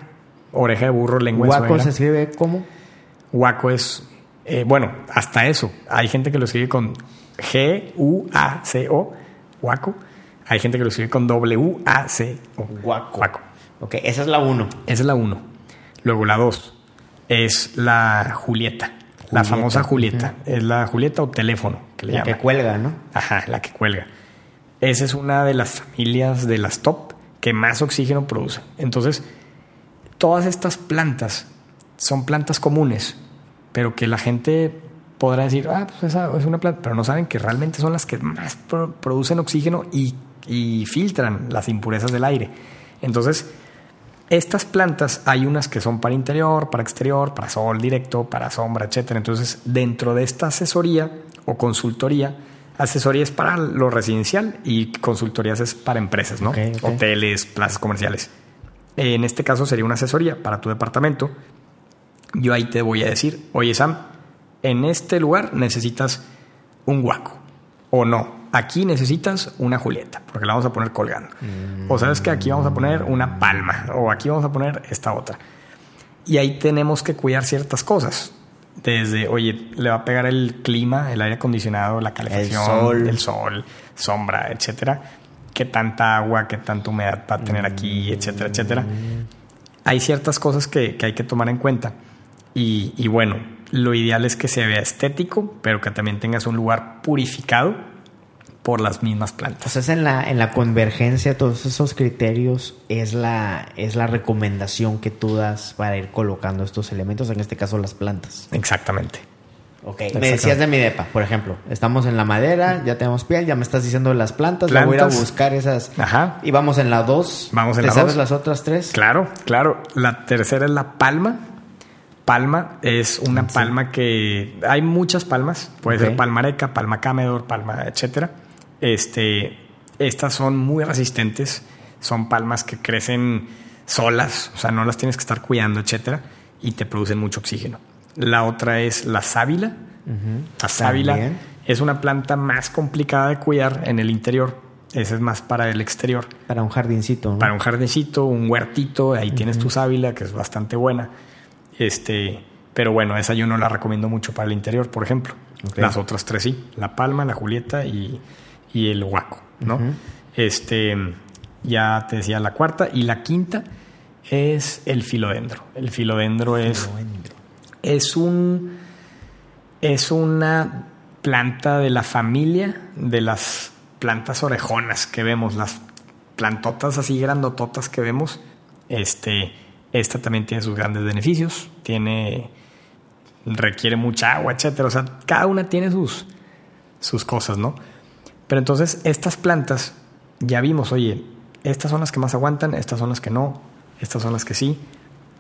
oreja de burro, lengua de suegra. ¿Huaco se escribe cómo? Huaco es, eh, bueno, hasta eso. Hay gente que lo escribe con G-U-A-C-O, huaco. Hay gente que lo escribe con W-A-C-O. Huaco. Ok, esa es la 1. Esa es la 1. Luego la 2 es la Julieta, La famosa Julieta. Es la Julieta o teléfono. Que le la que cuelga, ¿no? Ajá, la que cuelga. Esa es una de las familias de las top que más oxígeno produce. Entonces, todas estas plantas son plantas comunes, pero que la gente podrá decir, ah, pues esa es una planta, pero no saben que realmente son las que más producen oxígeno y, y filtran las impurezas del aire. Entonces, estas plantas hay unas que son para interior, para exterior, para sol directo, para sombra, etc. Entonces, dentro de esta asesoría o consultoría, asesoría es para lo residencial y consultorías es para empresas, ¿no? Hoteles, plazas comerciales. en este caso sería una asesoría para tu departamento. Yo ahí te voy a decir, oye Sam, en este lugar necesitas un guaco. O no, aquí necesitas una Julieta, porque la vamos a poner colgando. O sabes que aquí vamos a poner una palma, o aquí vamos a poner esta otra. Y ahí tenemos que cuidar ciertas cosas. Desde, oye, le va a pegar el clima, el aire acondicionado, la calefacción, sol. el sol, sombra, etcétera. Qué tanta agua, qué tanta humedad va a tener aquí, etcétera, etcétera. Hay ciertas cosas que, que hay que tomar en cuenta. Y, y bueno, lo ideal es que se vea estético, pero que también tengas un lugar purificado por las mismas plantas. Entonces en la, en la convergencia, todos esos criterios es la, es la recomendación que tú das para ir colocando estos elementos, en este caso las plantas. Exactamente. Ok, me decías de mi depa, por ejemplo, estamos en la madera, ya tenemos piel, ya me estás diciendo las plantas, ya voy a ir a Plantas. buscar esas. Ajá. Y vamos en la 2. Vamos en ¿Te la sabes dos. las otras tres? Claro, claro. La tercera es la palma. Palma es una palma que hay muchas palmas, puede Ok. ser palmareca, palma camedor, palma, etcétera. Este, estas son muy resistentes, son palmas que crecen solas, o sea, no las tienes que estar cuidando, etcétera, y te producen mucho oxígeno. La otra es la sábila. La sábila También. es una planta más complicada de cuidar en el interior. Esa es más para el exterior. Para un jardincito, ¿no? Para un jardincito, un huertito, ahí tienes tu sábila, que es bastante buena. Este, pero bueno, esa yo no la recomiendo mucho para el interior, por ejemplo. Las otras tres sí, la palma, la julieta y, y el guaco, ¿no? Este, ya te decía la cuarta y la quinta es el filodendro. El filodendro es es un es una planta de la familia de las plantas orejonas que vemos, las plantotas así grandototas que vemos. Este, esta también tiene sus grandes beneficios, tiene requiere mucha agua, etcétera, o sea, cada una tiene sus sus cosas, ¿no? Pero entonces estas plantas ya vimos, oye, estas son las que más aguantan, estas son las que no, estas son las que sí.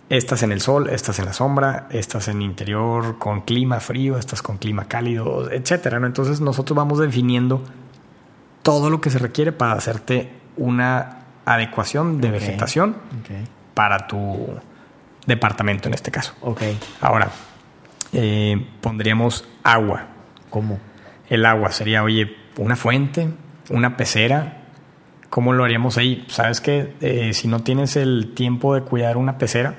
Estas en el sol, estas en la sombra, estas en interior con clima frío, estas con clima cálido, etcétera. ¿no? Entonces nosotros vamos definiendo todo lo que se requiere para hacerte una adecuación de vegetación para tu departamento en este caso. Ok. Ahora, eh, pondríamos agua. ¿Cómo? El agua sería, oye, una fuente, una pecera. ¿Cómo lo haríamos ahí? Sabes que si no tienes el tiempo de cuidar una pecera,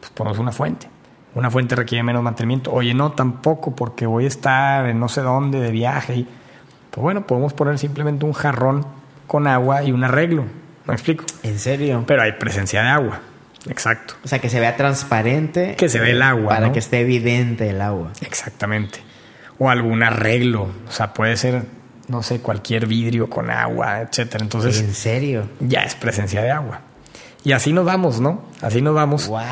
pues ponemos una fuente. Una fuente requiere menos mantenimiento. Oye, no, tampoco, porque voy a estar en no sé dónde de viaje. Y, pues bueno, podemos poner simplemente un jarrón con agua y un arreglo. ¿Me explico? ¿En serio? Pero hay presencia de agua. Exacto. O sea, que se vea transparente. Que se ve el agua, Para ¿no? que esté evidente el agua. Exactamente. O algún arreglo. O sea, puede ser, no sé, cualquier vidrio con agua, etcétera. Entonces, ¿En serio? ya es presencia de agua. Y así nos vamos, ¿no? Así nos vamos Guau.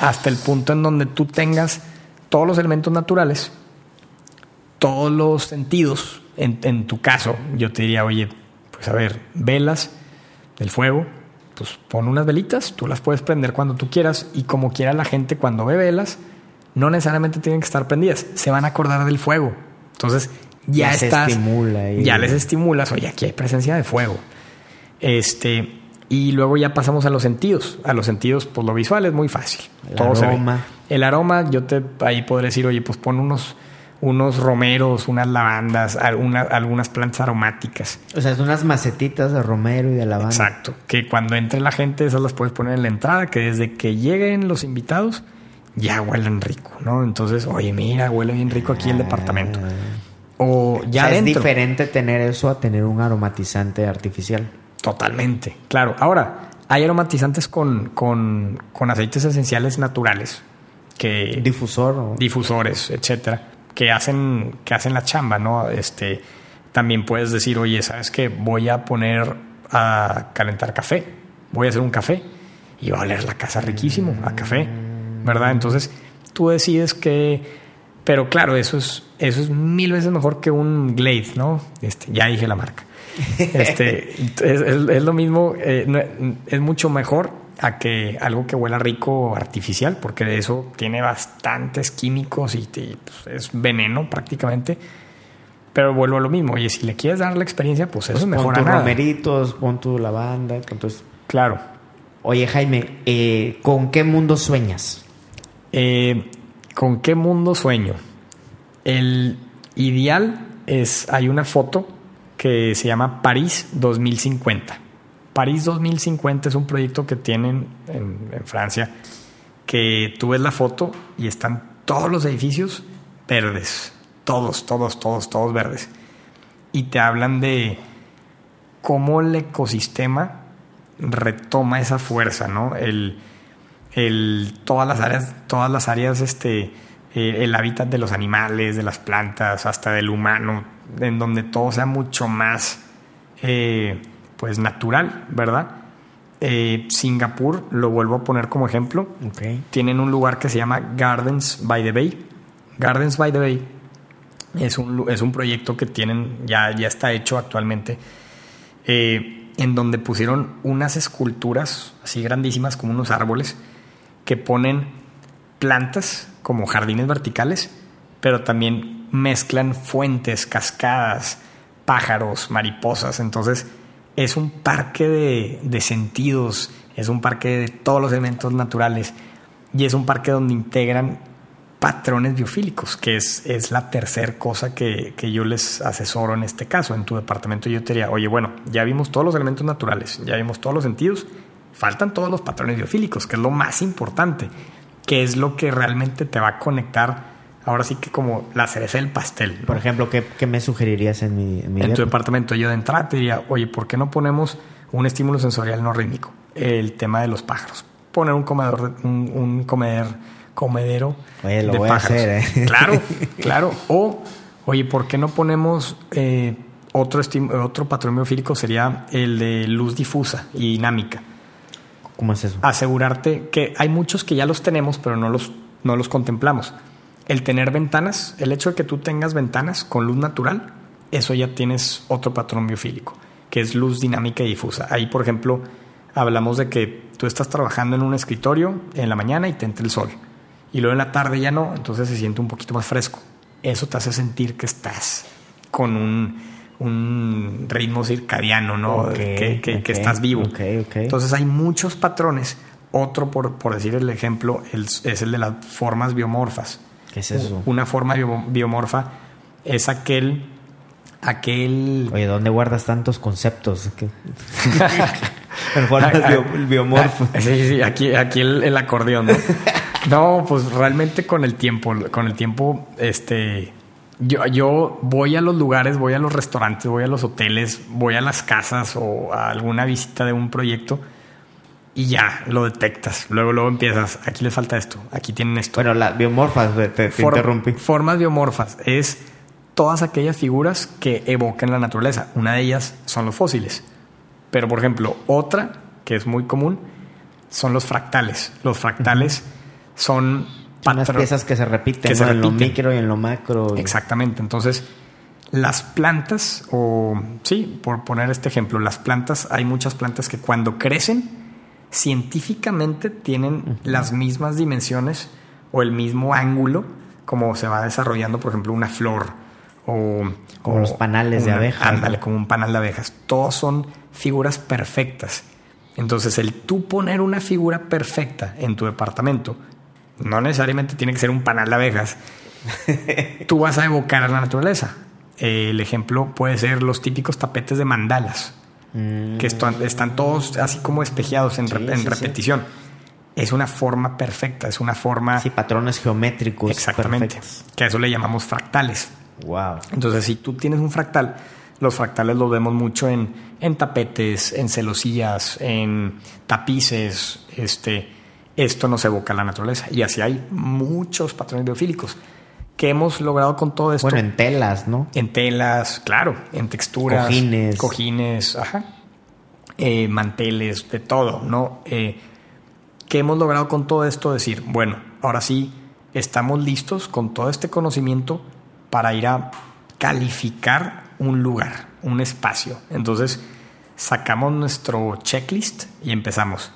hasta el punto en donde tú tengas todos los elementos naturales, todos los sentidos. En, en tu caso, yo te diría, oye, pues a ver, velas del fuego, pues pon unas velitas, tú las puedes prender cuando tú quieras y como quiera la gente cuando ve velas, no necesariamente tienen que estar prendidas, se van a acordar del fuego. Entonces, ya Les estás, estimula ya les estimulas, oye, aquí hay presencia de fuego. Este, y luego ya pasamos a los sentidos. A los sentidos, pues lo visual es muy fácil. El Todo se ve. aroma. El aroma, yo te ahí podré decir, oye, pues pon unos, unos romeros, unas lavandas, alguna- algunas plantas aromáticas. O sea, son unas macetitas de romero y de lavanda. Exacto. Que cuando entre la gente, esas las puedes poner en la entrada, que desde que lleguen los invitados, ya huelen rico, ¿no? Entonces, oye, mira, huele bien rico aquí el departamento. O ya es diferente tener eso a tener un aromatizante artificial. Totalmente, claro. Ahora, hay aromatizantes con, con, con aceites esenciales naturales que Difusor o... difusores, etcétera, que hacen, que hacen la chamba, ¿no? Este, también puedes decir, oye, ¿sabes qué? Voy a poner a calentar café, voy a hacer un café y va a oler la casa riquísimo a café, ¿verdad? Entonces, tú decides que, pero claro, eso es, eso es mil veces mejor que un Glade, ¿no? Este, ya dije la marca. <laughs> Este, es, es- es lo mismo, eh, no- es mucho mejor a que algo que huela rico artificial, porque de eso tiene bastantes químicos y, te- pues, es veneno prácticamente. Pero vuelvo a lo mismo, oye, si le quieres dar la experiencia, pues eso Pues es mejor pon tus romeritos, pon tu lavanda, pon tus... Claro. Oye, Jaime, eh, ¿con qué mundo sueñas? Eh, ¿Con qué mundo sueño? El ideal es, hay una foto que se llama París 2050. París 2050 es un proyecto que tienen en, Francia, que tú ves la foto y están todos los edificios verdes, todos, todos, todos, todos verdes. Y te hablan de cómo el ecosistema retoma esa fuerza, ¿no? El, el, todas las áreas, todas las áreas, este, eh, el hábitat de los animales, de las plantas, hasta del humano, en donde todo sea mucho más, eh, pues, natural, ¿verdad? Eh, Singapur, lo vuelvo a poner como ejemplo, Okay. tienen un lugar que se llama Gardens by the Bay. Gardens by the Bay es un, es un proyecto que tienen, ya, ya está hecho actualmente, eh, en donde pusieron unas esculturas así grandísimas como unos árboles que ponen plantas como jardines verticales, pero también mezclan fuentes, cascadas, pájaros, mariposas. Entonces es un parque de, de sentidos, es un parque de todos los elementos naturales y es un parque donde integran patrones biofílicos, que es, es la tercera cosa que, que yo les asesoro en este caso. En tu departamento yo te diría, oye, bueno, ya vimos todos los elementos naturales, ya vimos todos los sentidos, faltan todos los patrones biofílicos, que es lo más importante, que es lo que realmente te va a conectar, ahora sí que como la cereza del pastel. ¿no? Por ejemplo, ¿qué, qué me sugerirías en mi, en mi en tu depa? departamento yo de entrada te diría, oye, ¿por qué no ponemos un estímulo sensorial no rítmico? El tema de los pájaros. Poner un comedor, un, un comeder, comedero Oye, lo de voy a pájaros. hacer, ¿eh? Claro, <laughs> claro. O, oye, ¿por qué no ponemos eh, otro, otro patrón biofílico? Sería el de luz difusa y dinámica. ¿Cómo es eso? Asegurarte que hay muchos que ya los tenemos, pero no los, no los contemplamos. El tener ventanas, el hecho de que tú tengas ventanas con luz natural, eso ya tienes otro patrón biofílico, que es luz dinámica y difusa. Ahí, por ejemplo, hablamos de que tú estás trabajando en un escritorio en la mañana y te entra el sol. Y luego en la tarde ya no, entonces se siente un poquito más fresco. Eso te hace sentir que estás con un, un ritmo circadiano, ¿no? Que, que- que ok, estás vivo. ok, ok. Entonces hay muchos patrones. Otro, por, por decir el ejemplo, el- es el de las formas biomorfas. ¿Qué es eso? Una forma bio- biomorfa es aquel, aquel Oye, ¿dónde guardas tantos conceptos? <laughs> Bio- biomorfo. Ah, Sí, sí, aquí, aquí el, el acordeón, ¿no? <laughs> No, pues realmente con el tiempo, con el tiempo, este, yo, yo voy a los lugares, voy a los restaurantes, voy a los hoteles, voy a las casas o a alguna visita de un proyecto y ya lo detectas. Luego, luego empiezas, aquí les falta esto, aquí tienen esto. Bueno, las biomorfas, te, te For- interrumpí. Formas biomorfas es todas aquellas figuras que evocan la naturaleza. Una de ellas son los fósiles. Pero, por ejemplo, otra que es muy común son los fractales. Los fractales son Son unas piezas que se repiten, que ¿no? se en lo micro y en lo macro. Exactamente. Entonces, las plantas, o sí, por poner este ejemplo, las plantas, hay muchas plantas que cuando crecen, científicamente tienen las mismas dimensiones o el mismo ángulo como se va desarrollando, por ejemplo, una flor o... Como o los panales de abejas, Ándale, como un panal de abejas. Todos son figuras perfectas. Entonces, el tú poner una figura perfecta en tu departamento, no necesariamente tiene que ser un panal de abejas, tú vas a evocar a la naturaleza. El ejemplo puede ser los típicos tapetes de mandalas, Mm, que están, están todos así como espejeados en, Sí, rep- en sí, sí. repetición. Es una forma perfecta, es una forma sí, patrones geométricos. exactamente, perfectos. que a eso le llamamos fractales. Wow. Entonces, si tú tienes un fractal, los fractales los vemos mucho en, en tapetes, en celosías, en tapices. Este, esto nos evoca la naturaleza. Y así hay muchos patrones biofílicos. que hemos logrado con todo esto? Bueno, en telas, ¿no? En telas, claro, en texturas. Cojines. Cojines, ajá. Eh, manteles, de todo, ¿no? Eh, ¿Qué hemos logrado con todo esto? Decir, bueno, ahora sí, estamos listos con todo este conocimiento para ir a calificar un lugar, un espacio. Entonces, sacamos nuestro checklist y empezamos.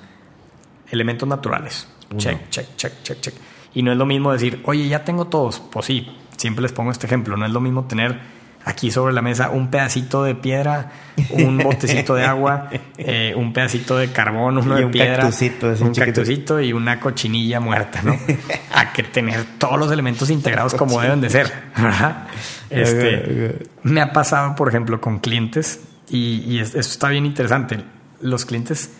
Elementos naturales. Uno. Check, check, check, check, check. Y no es lo mismo decir, oye, ya tengo todos. Pues sí, siempre les pongo este ejemplo. No es lo mismo tener aquí sobre la mesa un pedacito de piedra, un botecito de agua, <laughs> eh, un pedacito de carbón, uno Y de un piedra, un chiquito. cactusito y una cochinilla muerta, ¿no? <laughs> A que tener todos los elementos integrados como deben de ser. Este, me ha pasado, por ejemplo, con clientes y, y es- eso está bien interesante. Los clientes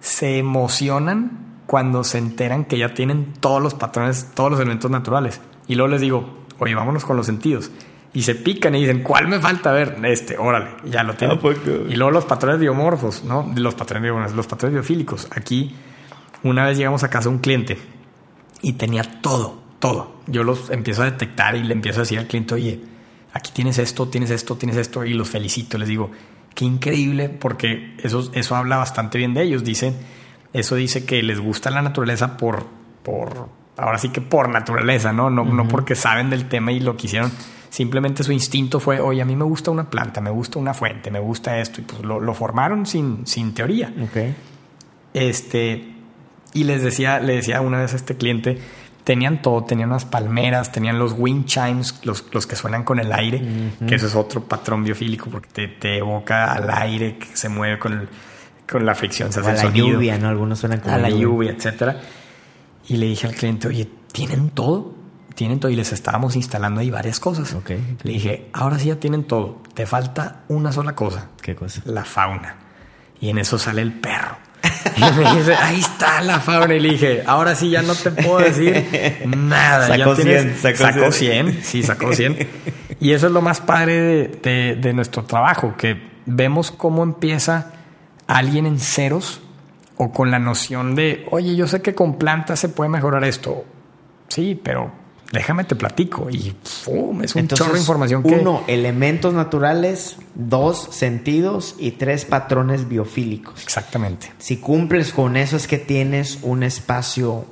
se emocionan cuando se enteran que ya tienen todos los patrones, todos los elementos naturales. Y luego les digo, oye, vámonos con los sentidos. Y se pican y dicen, ¿cuál me falta? A ver, este, órale, ya lo tienen. ¿A poco? Y luego los patrones biomorfos, ¿no? Los patrones biomorfos, los patrones biofílicos. Aquí, una vez llegamos a casa un cliente y tenía todo, todo. Yo los empiezo a detectar y le empiezo a decir al cliente, oye, aquí tienes esto, tienes esto, tienes esto, y los felicito. Les digo, qué increíble, porque eso, eso habla bastante bien de ellos. Dicen, eso dice que les gusta la naturaleza por, por ahora sí que por naturaleza, ¿no? No, no porque saben del tema y lo quisieron. Simplemente su instinto fue, oye, a mí me gusta una planta, me gusta una fuente, me gusta esto, y pues lo, lo formaron sin, sin teoría. Ok. Este, y les decía, le decía una vez a este cliente, tenían todo, tenían unas palmeras, tenían los wind chimes, los, los que suenan con el aire, que eso es otro patrón biofílico porque te, te evoca al aire que se mueve con, el- con la fricción, se hace a el la sonido, lluvia, ¿no? Algunos suenan como a la lluvia, etcétera. Y le dije al cliente, oye, ¿tienen todo? Tienen todo y les estábamos instalando ahí varias cosas. Le dije, ahora sí ya tienen todo, te falta una sola cosa, ¿Qué cosa? la fauna. Y en eso sale el perro. Y me dice, ahí está la fauna. Y le dije, ahora sí ya no te puedo decir nada. Sacó ya tienes- 100, sacó sacó 100. 100. Sí, sacó 100. Y eso es lo más padre de, de- de nuestro trabajo, que vemos cómo empieza alguien en ceros o con la noción de, oye, yo sé que con plantas se puede mejorar esto. Sí, pero déjame te platico. Y es un Entonces, chorro de información que... uno, elementos naturales, dos, sentidos y tres, patrones biofílicos. Exactamente. Si cumples con eso es que tienes un espacio,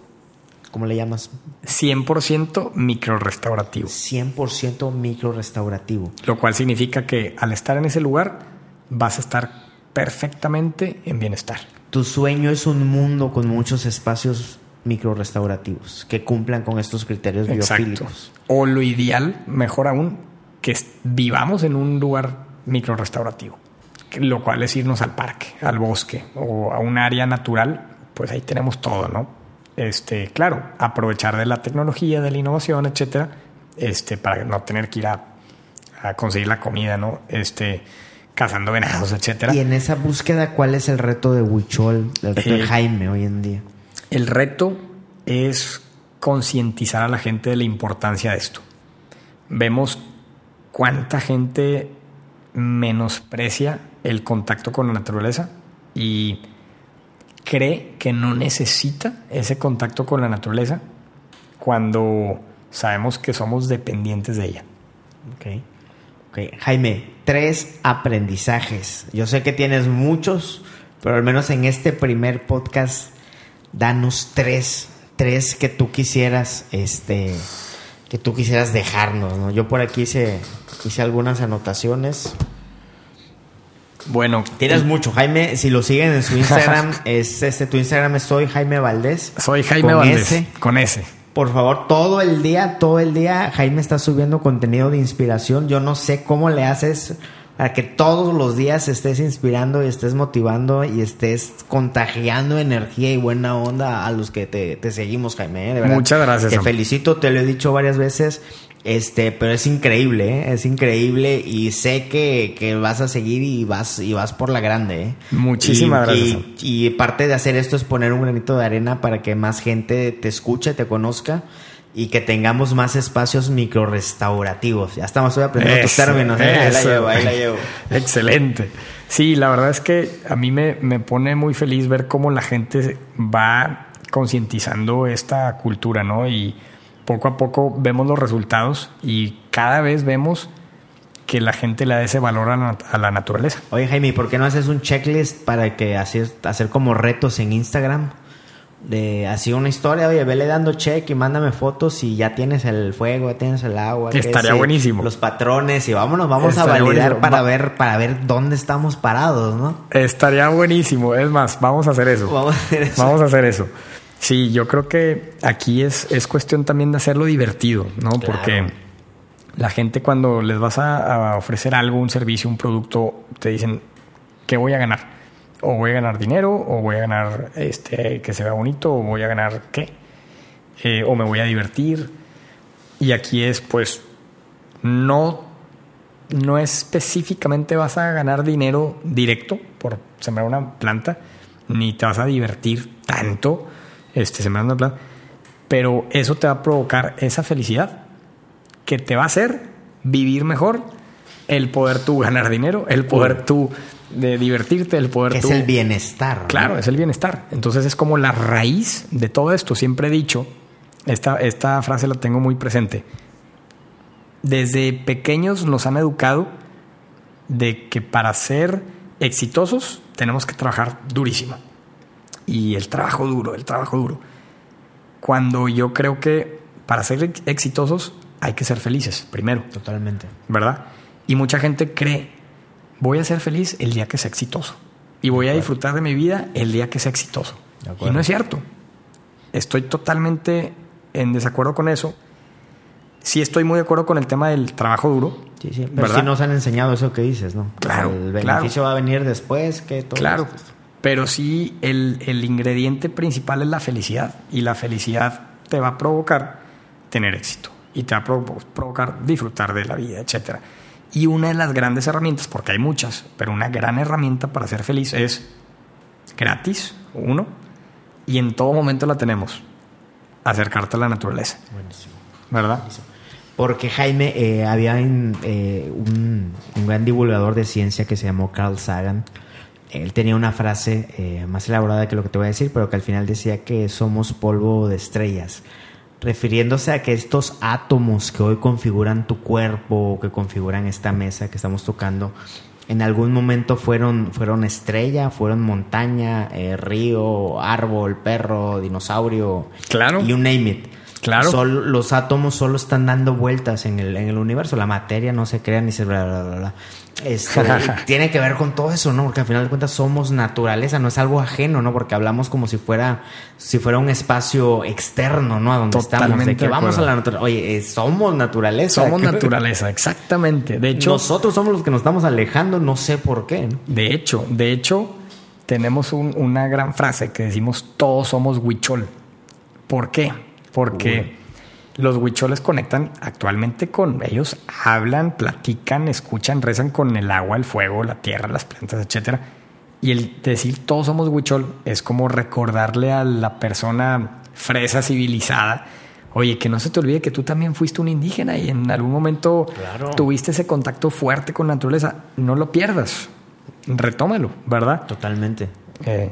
¿cómo le llamas? 100% microrestaurativo. 100% micro restaurativo. Lo cual significa que al estar en ese lugar vas a estar perfectamente en bienestar. Tu sueño es un mundo con muchos espacios micro restaurativos que cumplan con estos criterios biofílicos. O lo ideal, mejor aún, que vivamos en un lugar microrestaurativo. Que- Lo cual es irnos al parque, al bosque o a un área natural, pues ahí tenemos todo, ¿no? Este, claro, aprovechar de la tecnología, de la innovación, etcétera, este, para no tener que ir a, a conseguir la comida, ¿no? Este, cazando venados, etcétera. Y en esa búsqueda, ¿cuál es el reto de Huichol, el reto de Eh, Jaime hoy en día? El reto es concientizar a la gente de la importancia de esto. Vemos cuánta gente menosprecia el contacto con la naturaleza y cree que no necesita ese contacto con la naturaleza cuando sabemos que somos dependientes de ella. Ok. Ok. Jaime, tres aprendizajes. Yo sé que tienes muchos, pero al menos en este primer podcast, danos tres. Tres que tú quisieras, este, que tú quisieras dejarnos, ¿no? Yo por aquí hice, hice algunas anotaciones. Bueno, Tienes mucho, Jaime. Si lo siguen en su Instagram, <laughs> es este, tu Instagram es soy Jaime Valdés. soy Jaime Con Valdés. Con ese. Por favor, todo el día, todo el día, Jaime está subiendo contenido de inspiración. Yo no sé cómo le haces para que todos los días estés inspirando y estés motivando y estés contagiando energía y buena onda a los que te, te seguimos, Jaime. ¿eh? De verdad. Muchas gracias, Te felicito, te lo he dicho varias veces. Este, pero es increíble, ¿eh? es increíble y sé que, que vas a seguir y vas y vas por la grande. ¿eh? Muchísimas Y- gracias. y- y parte de hacer esto es poner un granito de arena para que más gente te escuche, te conozca y que tengamos más espacios micro-restaurativos. Ya estamos, estoy aprendiendo tus Eso, términos. ¿eh? Ahí la llevo, ahí la llevo. <laughs> Excelente. Sí, la verdad es que a mí me, me pone muy feliz ver cómo la gente va concientizando esta cultura, ¿no? Y poco a poco vemos los resultados y cada vez vemos que la gente le da ese valor a la, a la naturaleza. Oye, Jaime, ¿y ¿por qué no haces un checklist para que hacer, hacer como retos en Instagram? De así una historia, oye, vele dando check y mándame fotos y ya tienes el fuego, ya tienes el agua. Estaría buenísimo. Los patrones y vámonos, vamos a validar buenísimo. para Va- ver, para ver dónde estamos parados, ¿no? Estaría buenísimo. Es más, vamos a hacer eso. Vamos a hacer eso. Vamos a hacer eso. Sí, yo creo que aquí es, es cuestión también de hacerlo divertido, ¿no? Claro. Porque La gente cuando les vas a, a ofrecer algo, un servicio, un producto, te dicen, ¿qué voy a ganar? O voy a ganar dinero, o voy a ganar este que se vea bonito, o voy a ganar qué, Eh, o me voy a divertir. Y aquí es, pues, no, no específicamente vas a ganar dinero directo por sembrar una planta, ni te vas a divertir tanto este, sembrando una planta, pero eso te va a provocar esa felicidad que te va a hacer vivir mejor, el poder tú ganar dinero, el poder tú de divertirte, el poder tú... es el bienestar. ¿no? Claro, es el bienestar. Entonces es como la raíz de todo esto. Siempre he dicho, esta, esta frase la tengo muy presente. Desde pequeños nos han educado de que para ser exitosos tenemos que trabajar durísimo. Y el trabajo duro, el trabajo duro. Cuando yo creo que para ser ex- exitosos hay que ser felices primero. Totalmente. ¿verdad? Y mucha gente cree, voy a ser feliz el día que sea exitoso. Y voy a disfrutar de mi vida el día que sea exitoso. Y no es cierto. Estoy totalmente en desacuerdo con eso. Sí estoy muy de acuerdo con el tema del trabajo duro. Sí, sí. Pero ¿verdad? sí nos han enseñado eso que dices, ¿no? Claro, El claro. beneficio va a venir después que todo. Claro. esto. Pero sí, el, el ingrediente principal es la felicidad. Y la felicidad te va a provocar tener éxito. Y te va a provo- provocar disfrutar de la vida, etc. Y una de las grandes herramientas, porque hay muchas, pero una gran herramienta para ser feliz es gratis, uno, y en todo momento la tenemos. Acercarte a la naturaleza, Buenísimo. ¿verdad? Porque Jaime, eh, había un, eh, un- un gran divulgador de ciencia que se llamó Carl Sagan. Él tenía una frase eh, más elaborada que lo que te voy a decir, pero que al final decía que somos polvo de estrellas, refiriéndose a que estos átomos que hoy configuran tu cuerpo, que configuran esta mesa que estamos tocando, en algún momento fueron, fueron estrella, fueron montaña, eh, río, árbol, perro, dinosaurio, Claro. you name it. Claro. Solo- los átomos solo están dando vueltas en el, en el universo. La materia no se crea ni se bla, bla, bla, bla. Este, <laughs> tiene que ver con todo eso, ¿no? Porque al final de cuentas somos naturaleza, no es algo ajeno, ¿no? Porque hablamos como si fuera, si fuera un espacio externo, ¿no? A donde estamos. De que vamos a la naturaleza. Oye, eh, somos naturaleza. Somos <laughs> naturaleza, exactamente. De hecho, Nosotros somos los que nos estamos alejando, no sé por qué. ¿no? De hecho, de hecho, tenemos un- una gran frase que decimos todos somos huichol. ¿Por qué? Porque los huicholes conectan actualmente con ellos, hablan, platican, escuchan, rezan con el agua, el fuego, la tierra, las plantas, etcétera. Y el decir todos somos huichol es como recordarle a la persona fresa civilizada, oye, que no se te olvide que tú también fuiste un indígena y en algún momento Claro. tuviste ese contacto fuerte con la naturaleza. No lo pierdas, retómalo, ¿verdad? Totalmente. Eh,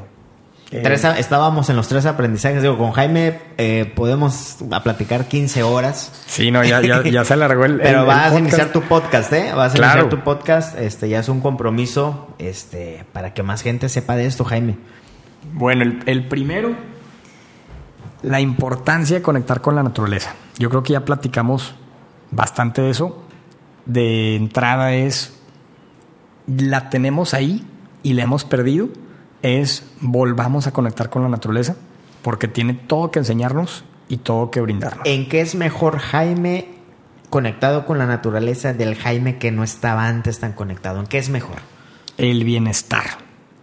eh, Tres estábamos en los tres aprendizajes. Digo, con Jaime eh, podemos a platicar 15 horas. sí, no, ya, ya, ya se alargó el. <laughs> Pero el- el vas a iniciar tu podcast, ¿eh? Vas a Claro. iniciar tu podcast. Este ya es un compromiso este, para que más gente sepa de esto, Jaime. Bueno, el, el primero, la importancia de conectar con la naturaleza. Yo creo que ya platicamos bastante de eso. De entrada es, la tenemos ahí y la hemos perdido. Es volvamos a conectar con la naturaleza porque tiene todo que enseñarnos y todo que brindarnos. ¿En qué es mejor Jaime conectado con la naturaleza del Jaime que no estaba antes tan conectado? ¿En qué es mejor? El bienestar.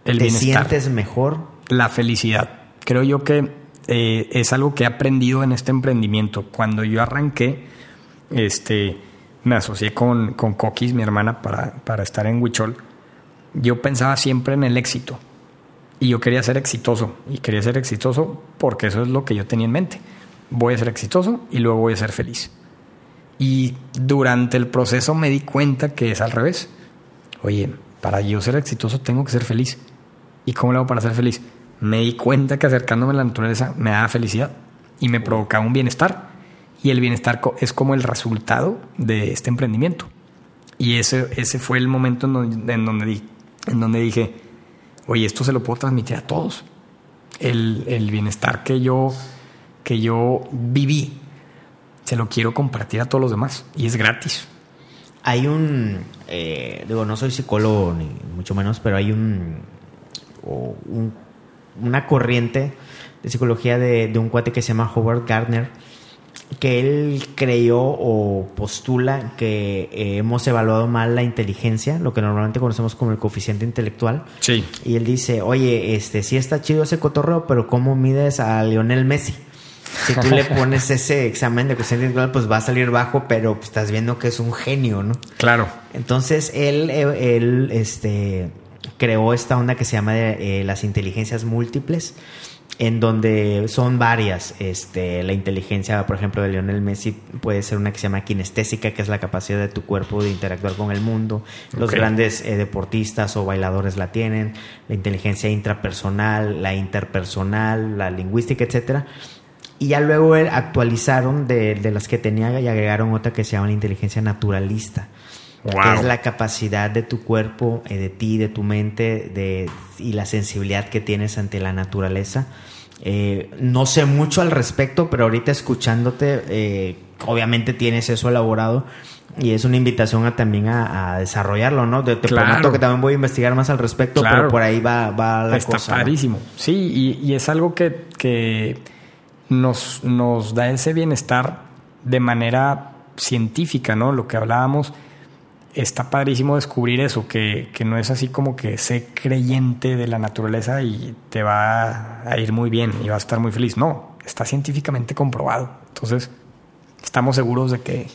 El ¿Te bienestar. sientes mejor? la felicidad. Creo yo que eh, es algo que he aprendido en este emprendimiento. Cuando yo arranqué, este, me asocié con, con Coquis, mi hermana, para, para estar en Huichol. Yo pensaba siempre en el éxito. Y yo quería ser exitoso. Y quería ser exitoso porque eso es lo que yo tenía en mente. Voy a ser exitoso y luego voy a ser feliz. Y durante el proceso me di cuenta que es al revés. Oye, para yo ser exitoso tengo que ser feliz. ¿Y cómo lo hago para ser feliz? Me di cuenta que acercándome a la naturaleza me daba felicidad y me provocaba un bienestar. Y el bienestar es como el resultado de este emprendimiento. Y ese, ese fue el momento en donde, en, donde di- en donde dije, oye, esto se lo puedo transmitir a todos. El, el bienestar que yo, que yo viví, se lo quiero compartir a todos los demás. Y es gratis. Hay un, eh, digo, no soy psicólogo ni mucho menos, pero hay un, o un- una corriente de psicología de, de un cuate que se llama Howard Gardner que él creyó o postula que eh, hemos evaluado mal la inteligencia, lo que normalmente conocemos como el coeficiente intelectual. Sí. Y él dice, oye, este sí está chido ese cotorreo, pero ¿cómo mides a Lionel Messi? Si tú le <laughs> pones ese examen de coeficiente intelectual, pues va a salir bajo, pero pues, estás viendo que es un genio, ¿no? Claro. Entonces él, eh, él este, creó esta onda que se llama de, eh, las inteligencias múltiples en donde son varias. Este, la inteligencia, por ejemplo, de Lionel Messi puede ser una que se llama kinestésica, que es la capacidad de tu cuerpo de interactuar con el mundo. Los grandes eh, deportistas o bailadores la tienen. La inteligencia intrapersonal, la interpersonal, la lingüística, etcétera. Y ya luego actualizaron de, de las que tenía y agregaron otra que se llama la inteligencia naturalista que Wow. es la capacidad de tu cuerpo, eh, de ti, de tu mente de, y la sensibilidad que tienes ante la naturaleza. Eh, no sé mucho al respecto, pero ahorita escuchándote, eh, obviamente tienes eso elaborado y es una invitación a, también a, a desarrollarlo, ¿no? Te, te Claro. prometo que también voy a investigar más al respecto, Claro. pero por ahí va, va la Está cosa. ¿no? padrísimo. Sí, y, y es algo que, que nos, nos da ese bienestar de manera científica, ¿no? Lo que hablábamos, está padrísimo descubrir eso, que, que no es así como que sé creyente de la naturaleza y te va a ir muy bien y vas a estar muy feliz. No, está científicamente comprobado. Entonces, estamos seguros de que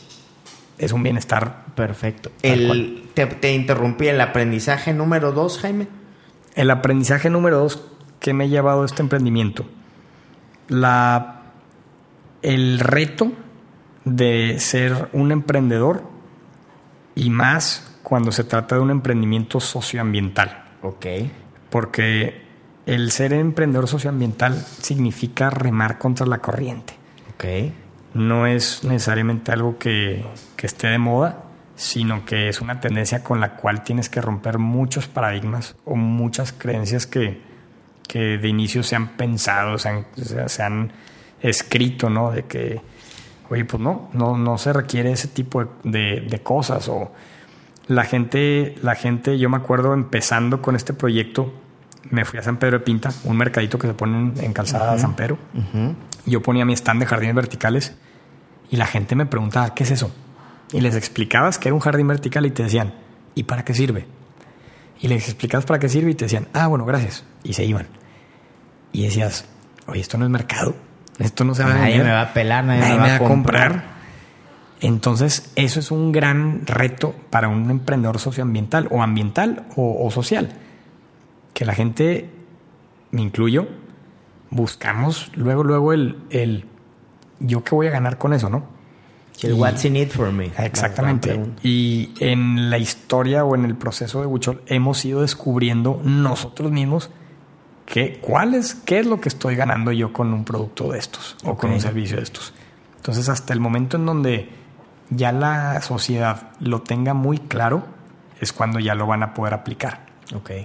es un bienestar. Perfecto. El, te, te interrumpí, el aprendizaje número dos, Jaime. El aprendizaje número dos que me ha llevado a este emprendimiento. La, el reto de ser un emprendedor y más cuando se trata de un emprendimiento socioambiental. Ok. Porque el ser emprendedor socioambiental significa remar contra la corriente. Ok. No es necesariamente algo que, que esté de moda, sino que es una tendencia con la cual tienes que romper muchos paradigmas o muchas creencias que, que de inicio se han pensado, se han, se- se han escrito, ¿no? De que, oye, pues no, no, no se requiere ese tipo de, de- de cosas. O la gente, la gente, yo me acuerdo empezando con este proyecto, me fui a San Pedro de Pinta, un mercadito que se pone en, Calzada San Pedro. Yo ponía mi stand de jardines verticales y la gente me preguntaba, ¿qué es eso? Y les explicabas que era un jardín vertical y te decían, ¿y para qué sirve? Y les explicabas para qué sirve y te decían, ah, bueno, gracias. Y se iban. Y decías, oye, esto no es mercado. Esto no se va a Nadie me va a pelar, nadie, Nadie me va a comprar. comprar. Entonces, eso es un gran reto para un emprendedor socioambiental o ambiental o, o social. Que la gente, me incluyo, buscamos luego, luego el, el yo qué voy a ganar con eso, ¿no? El Y- what's in it for me. Exactamente. Y en la historia o en el proceso de Huichol hemos ido descubriendo nosotros mismos que, cuál es, qué es lo que estoy ganando yo con un producto de estos o con un servicio de estos. Entonces, hasta el momento en donde ya la sociedad lo tenga muy claro, es cuando ya lo van a poder aplicar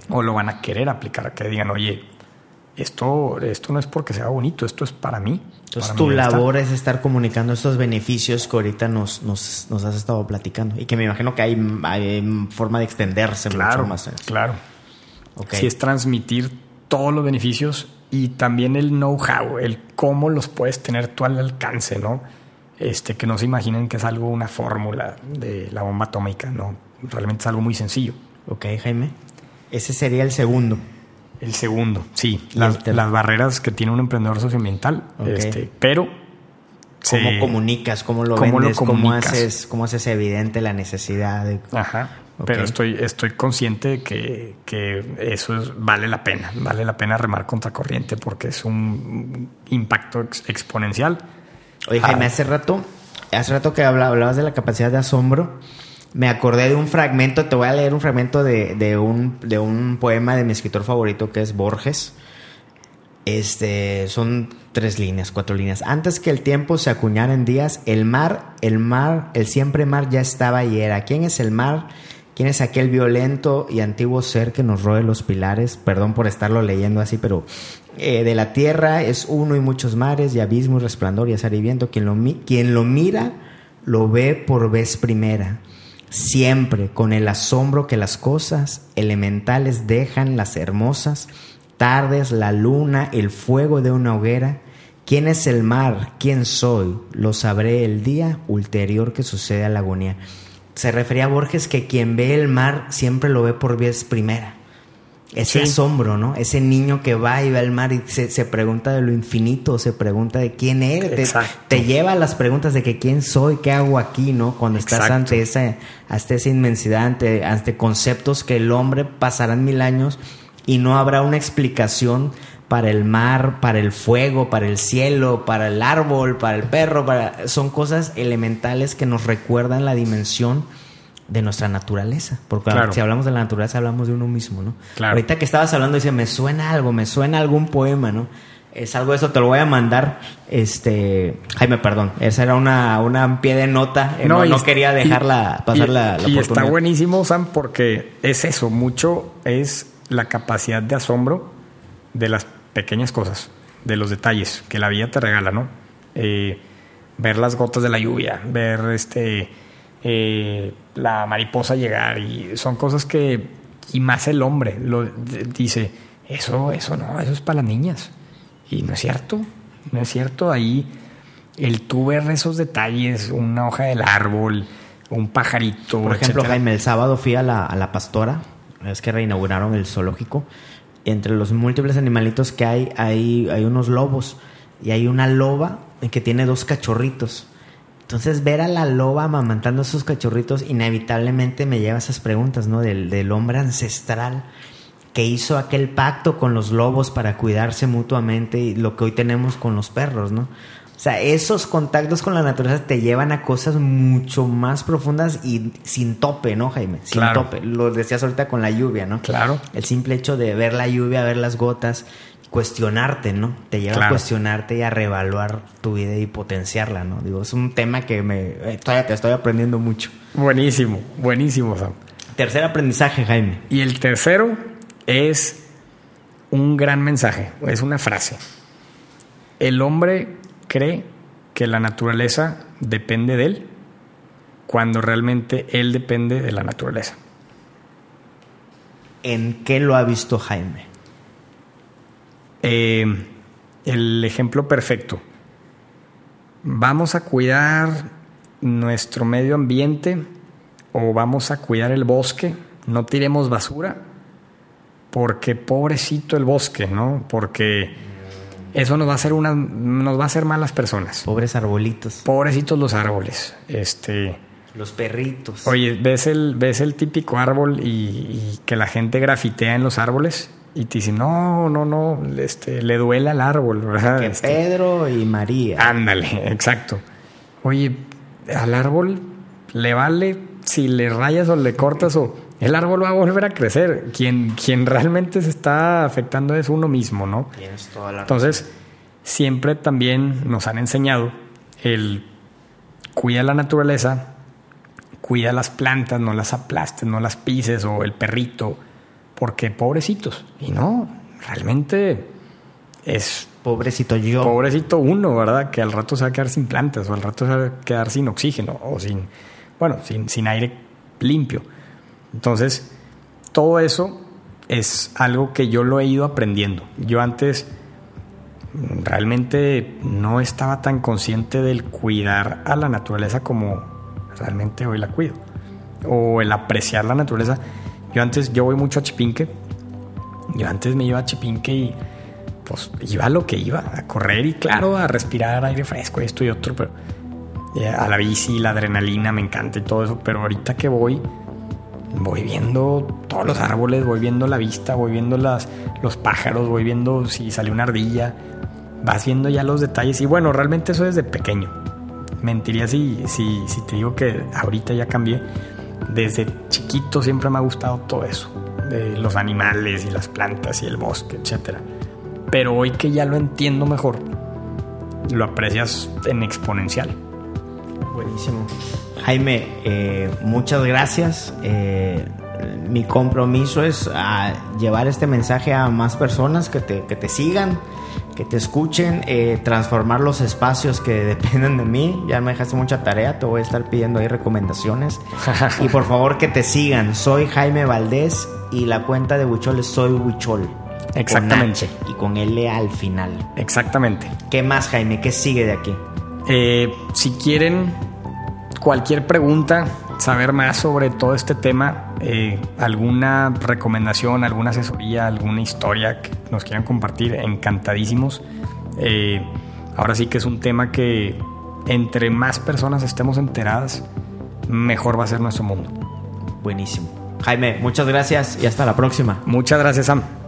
o lo van a querer aplicar, que digan, oye, esto, esto no es porque sea bonito, esto es para mí. Entonces para tu mi bienestar". labor es estar comunicando estos beneficios que ahorita nos, nos, nos has estado platicando y que me imagino que hay, hay forma de extenderse Claro, mucho más. claro. Sí, es transmitir todos los beneficios y también el know-how, el cómo los puedes tener tú al alcance, ¿no? Este, que no se imaginen que es algo, una fórmula de la bomba atómica, ¿no? Realmente es algo muy sencillo. Ok, Jaime. Ese sería el segundo. El segundo, sí, las, las barreras que tiene un emprendedor socioambiental, Ok. este, pero... ¿Cómo comunicas? ¿Cómo lo ¿Cómo lo vendes? ¿Cómo, comunicas? haces, ¿Cómo haces evidente la necesidad? De... Ajá. Pero estoy, estoy consciente de que, que eso es- vale la pena. Vale la pena remar contra corriente porque es un impacto ex- exponencial. Oye, Jaime, Ah. hace rato, hace rato que habla- hablabas de la capacidad de asombro, me acordé de un fragmento, te voy a leer un fragmento de, de un, de un poema de mi escritor favorito que es Borges. Este, son tres líneas, cuatro líneas. Antes que el tiempo se acuñara en días, el mar, el mar, el siempre mar ya estaba y era. ¿Quién es el mar? ¿Quién es aquel violento y antiguo ser que nos roe los pilares? Perdón por estarlo leyendo así, pero eh, de la tierra es uno y muchos mares y abismo y resplandor y azar y viento. Quien lo, quien lo mira lo ve por vez primera. Siempre con el asombro que las cosas elementales dejan las hermosas tardes, la luna, el fuego de una hoguera. ¿Quién es el mar? ¿Quién soy? Lo sabré el día ulterior que sucede a la agonía. Se refería a Borges que quien ve el mar siempre lo ve por vez primera. Ese asombro, ¿no? Ese niño que va y ve al mar y se, pregunta de lo infinito, se pregunta de quién eres. Te, lleva a las preguntas de que quién soy, qué hago aquí, ¿no? Cuando estás ante esa, hasta esa inmensidad, ante, ante conceptos que el hombre pasarán mil años y no habrá una explicación para el mar, para el fuego, para el cielo, para el árbol, para el perro, para... son cosas elementales que nos recuerdan la dimensión de nuestra naturaleza. Porque si hablamos de la naturaleza, hablamos de uno mismo, ¿no? Ahorita que estabas hablando, dice, me suena algo, me suena algún poema, ¿no? Es algo de eso, te lo voy a mandar. Este, Jaime, perdón. Esa era una, una pie de nota. Eh, no, no, quería dejarla pasar la, la, Y está buenísimo, Sam, porque es eso. Mucho es la capacidad de asombro de las pequeñas cosas, de los detalles que la vida te regala, ¿no? Eh, ver las gotas de la lluvia, ver este eh, la mariposa llegar y son cosas que y más el hombre lo dice eso eso no eso es para las niñas y no es cierto no es cierto ahí el tú ver esos detalles una hoja del árbol un pajarito por ejemplo Jaime el sábado fui a la, a la pastora es que reinauguraron el zoológico entre los múltiples animalitos que hay, hay, hay unos lobos y hay una loba que tiene dos cachorritos. Entonces, ver a la loba amamantando esos cachorritos inevitablemente me lleva a esas preguntas, ¿no? Del, del hombre ancestral que hizo aquel pacto con los lobos para cuidarse mutuamente y lo que hoy tenemos con los perros, ¿no? O sea, esos contactos con la naturaleza te llevan a cosas mucho más profundas y sin tope, ¿no, Jaime? Sin tope. Lo decías ahorita con la lluvia, ¿no? Claro. El simple hecho de ver la lluvia, ver las gotas, cuestionarte, ¿no? Te lleva a cuestionarte y a reevaluar tu vida y potenciarla, ¿no? Digo, es un tema que me eh, todavía te estoy aprendiendo mucho. Buenísimo, buenísimo, Sam. Tercer aprendizaje, Jaime. Y el tercero es un gran mensaje, es una frase. El hombre cree que la naturaleza depende de él cuando realmente él depende de la naturaleza. ¿En qué lo ha visto Jaime? Eh, el ejemplo perfecto. ¿Vamos a cuidar nuestro medio ambiente o vamos a cuidar el bosque? No tiremos basura porque pobrecito el bosque, ¿no? Porque eso nos va a hacer una, nos va a hacer malas personas. Pobres arbolitos. Pobrecitos los árboles. Este. Los perritos. Oye, ves el, ves el típico árbol y, que la gente grafitea en los árboles y te dicen, no, no, no, este, le duele al árbol, ¿verdad? Que este, Pedro y María. Ándale, <laughs> exacto. Oye, al árbol le vale si le rayas o le cortas o el árbol va a volver a crecer. Quien, quien realmente se está afectando es uno mismo, ¿no? Tienes toda la Entonces, siempre también nos han enseñado el cuida la naturaleza, cuida las plantas, no las aplastes, no las pises, o el perrito, porque pobrecitos. Y no, realmente es. Pobrecito yo. Pobrecito uno, ¿verdad? Que al rato se va a quedar sin plantas, o al rato se va a quedar sin oxígeno, o sin. Bueno, sin, sin aire limpio. Entonces, todo eso es algo que yo lo he ido aprendiendo. Yo antes realmente no estaba tan consciente del cuidar a la naturaleza como realmente hoy la cuido. O el apreciar la naturaleza. Yo antes, yo voy mucho a Chipinque. Yo antes me iba a Chipinque y pues iba a lo que iba, a correr y claro, a respirar aire fresco, esto y otro, pero eh, a la bici, la adrenalina me encanta y todo eso, pero ahorita que voy, voy viendo todos los árboles, voy viendo la vista, voy viendo las, los pájaros, voy viendo si sale una ardilla, vas viendo ya los detalles. Y bueno, realmente eso desde pequeño. Mentiría si, si, si te digo que ahorita ya cambié. Desde chiquito siempre me ha gustado todo eso, de los animales y las plantas y el bosque, etc. Pero hoy que ya lo entiendo mejor, lo aprecias en exponencial. Buenísimo. Jaime, eh, muchas gracias. Eh, mi compromiso es a llevar este mensaje a más personas que te, que te sigan, que te escuchen, eh, transformar los espacios que <laughs> dependen de mí. Ya me dejaste mucha tarea, te voy a estar pidiendo ahí recomendaciones. <laughs> y por favor que te sigan. Soy Jaime Valdés y la cuenta de Huichol es Soy Huichol. Exactamente. Con H y con L al final. Exactamente. ¿Qué más, Jaime? ¿Qué sigue de aquí? Eh, si quieren cualquier pregunta, saber más sobre todo este tema, eh, alguna recomendación, alguna asesoría, alguna historia que nos quieran compartir, encantadísimos. Eh, ahora sí que es un tema que entre más personas estemos enteradas, mejor va a ser nuestro mundo. Buenísimo. Jaime, muchas gracias y hasta la próxima. Muchas gracias, Sam.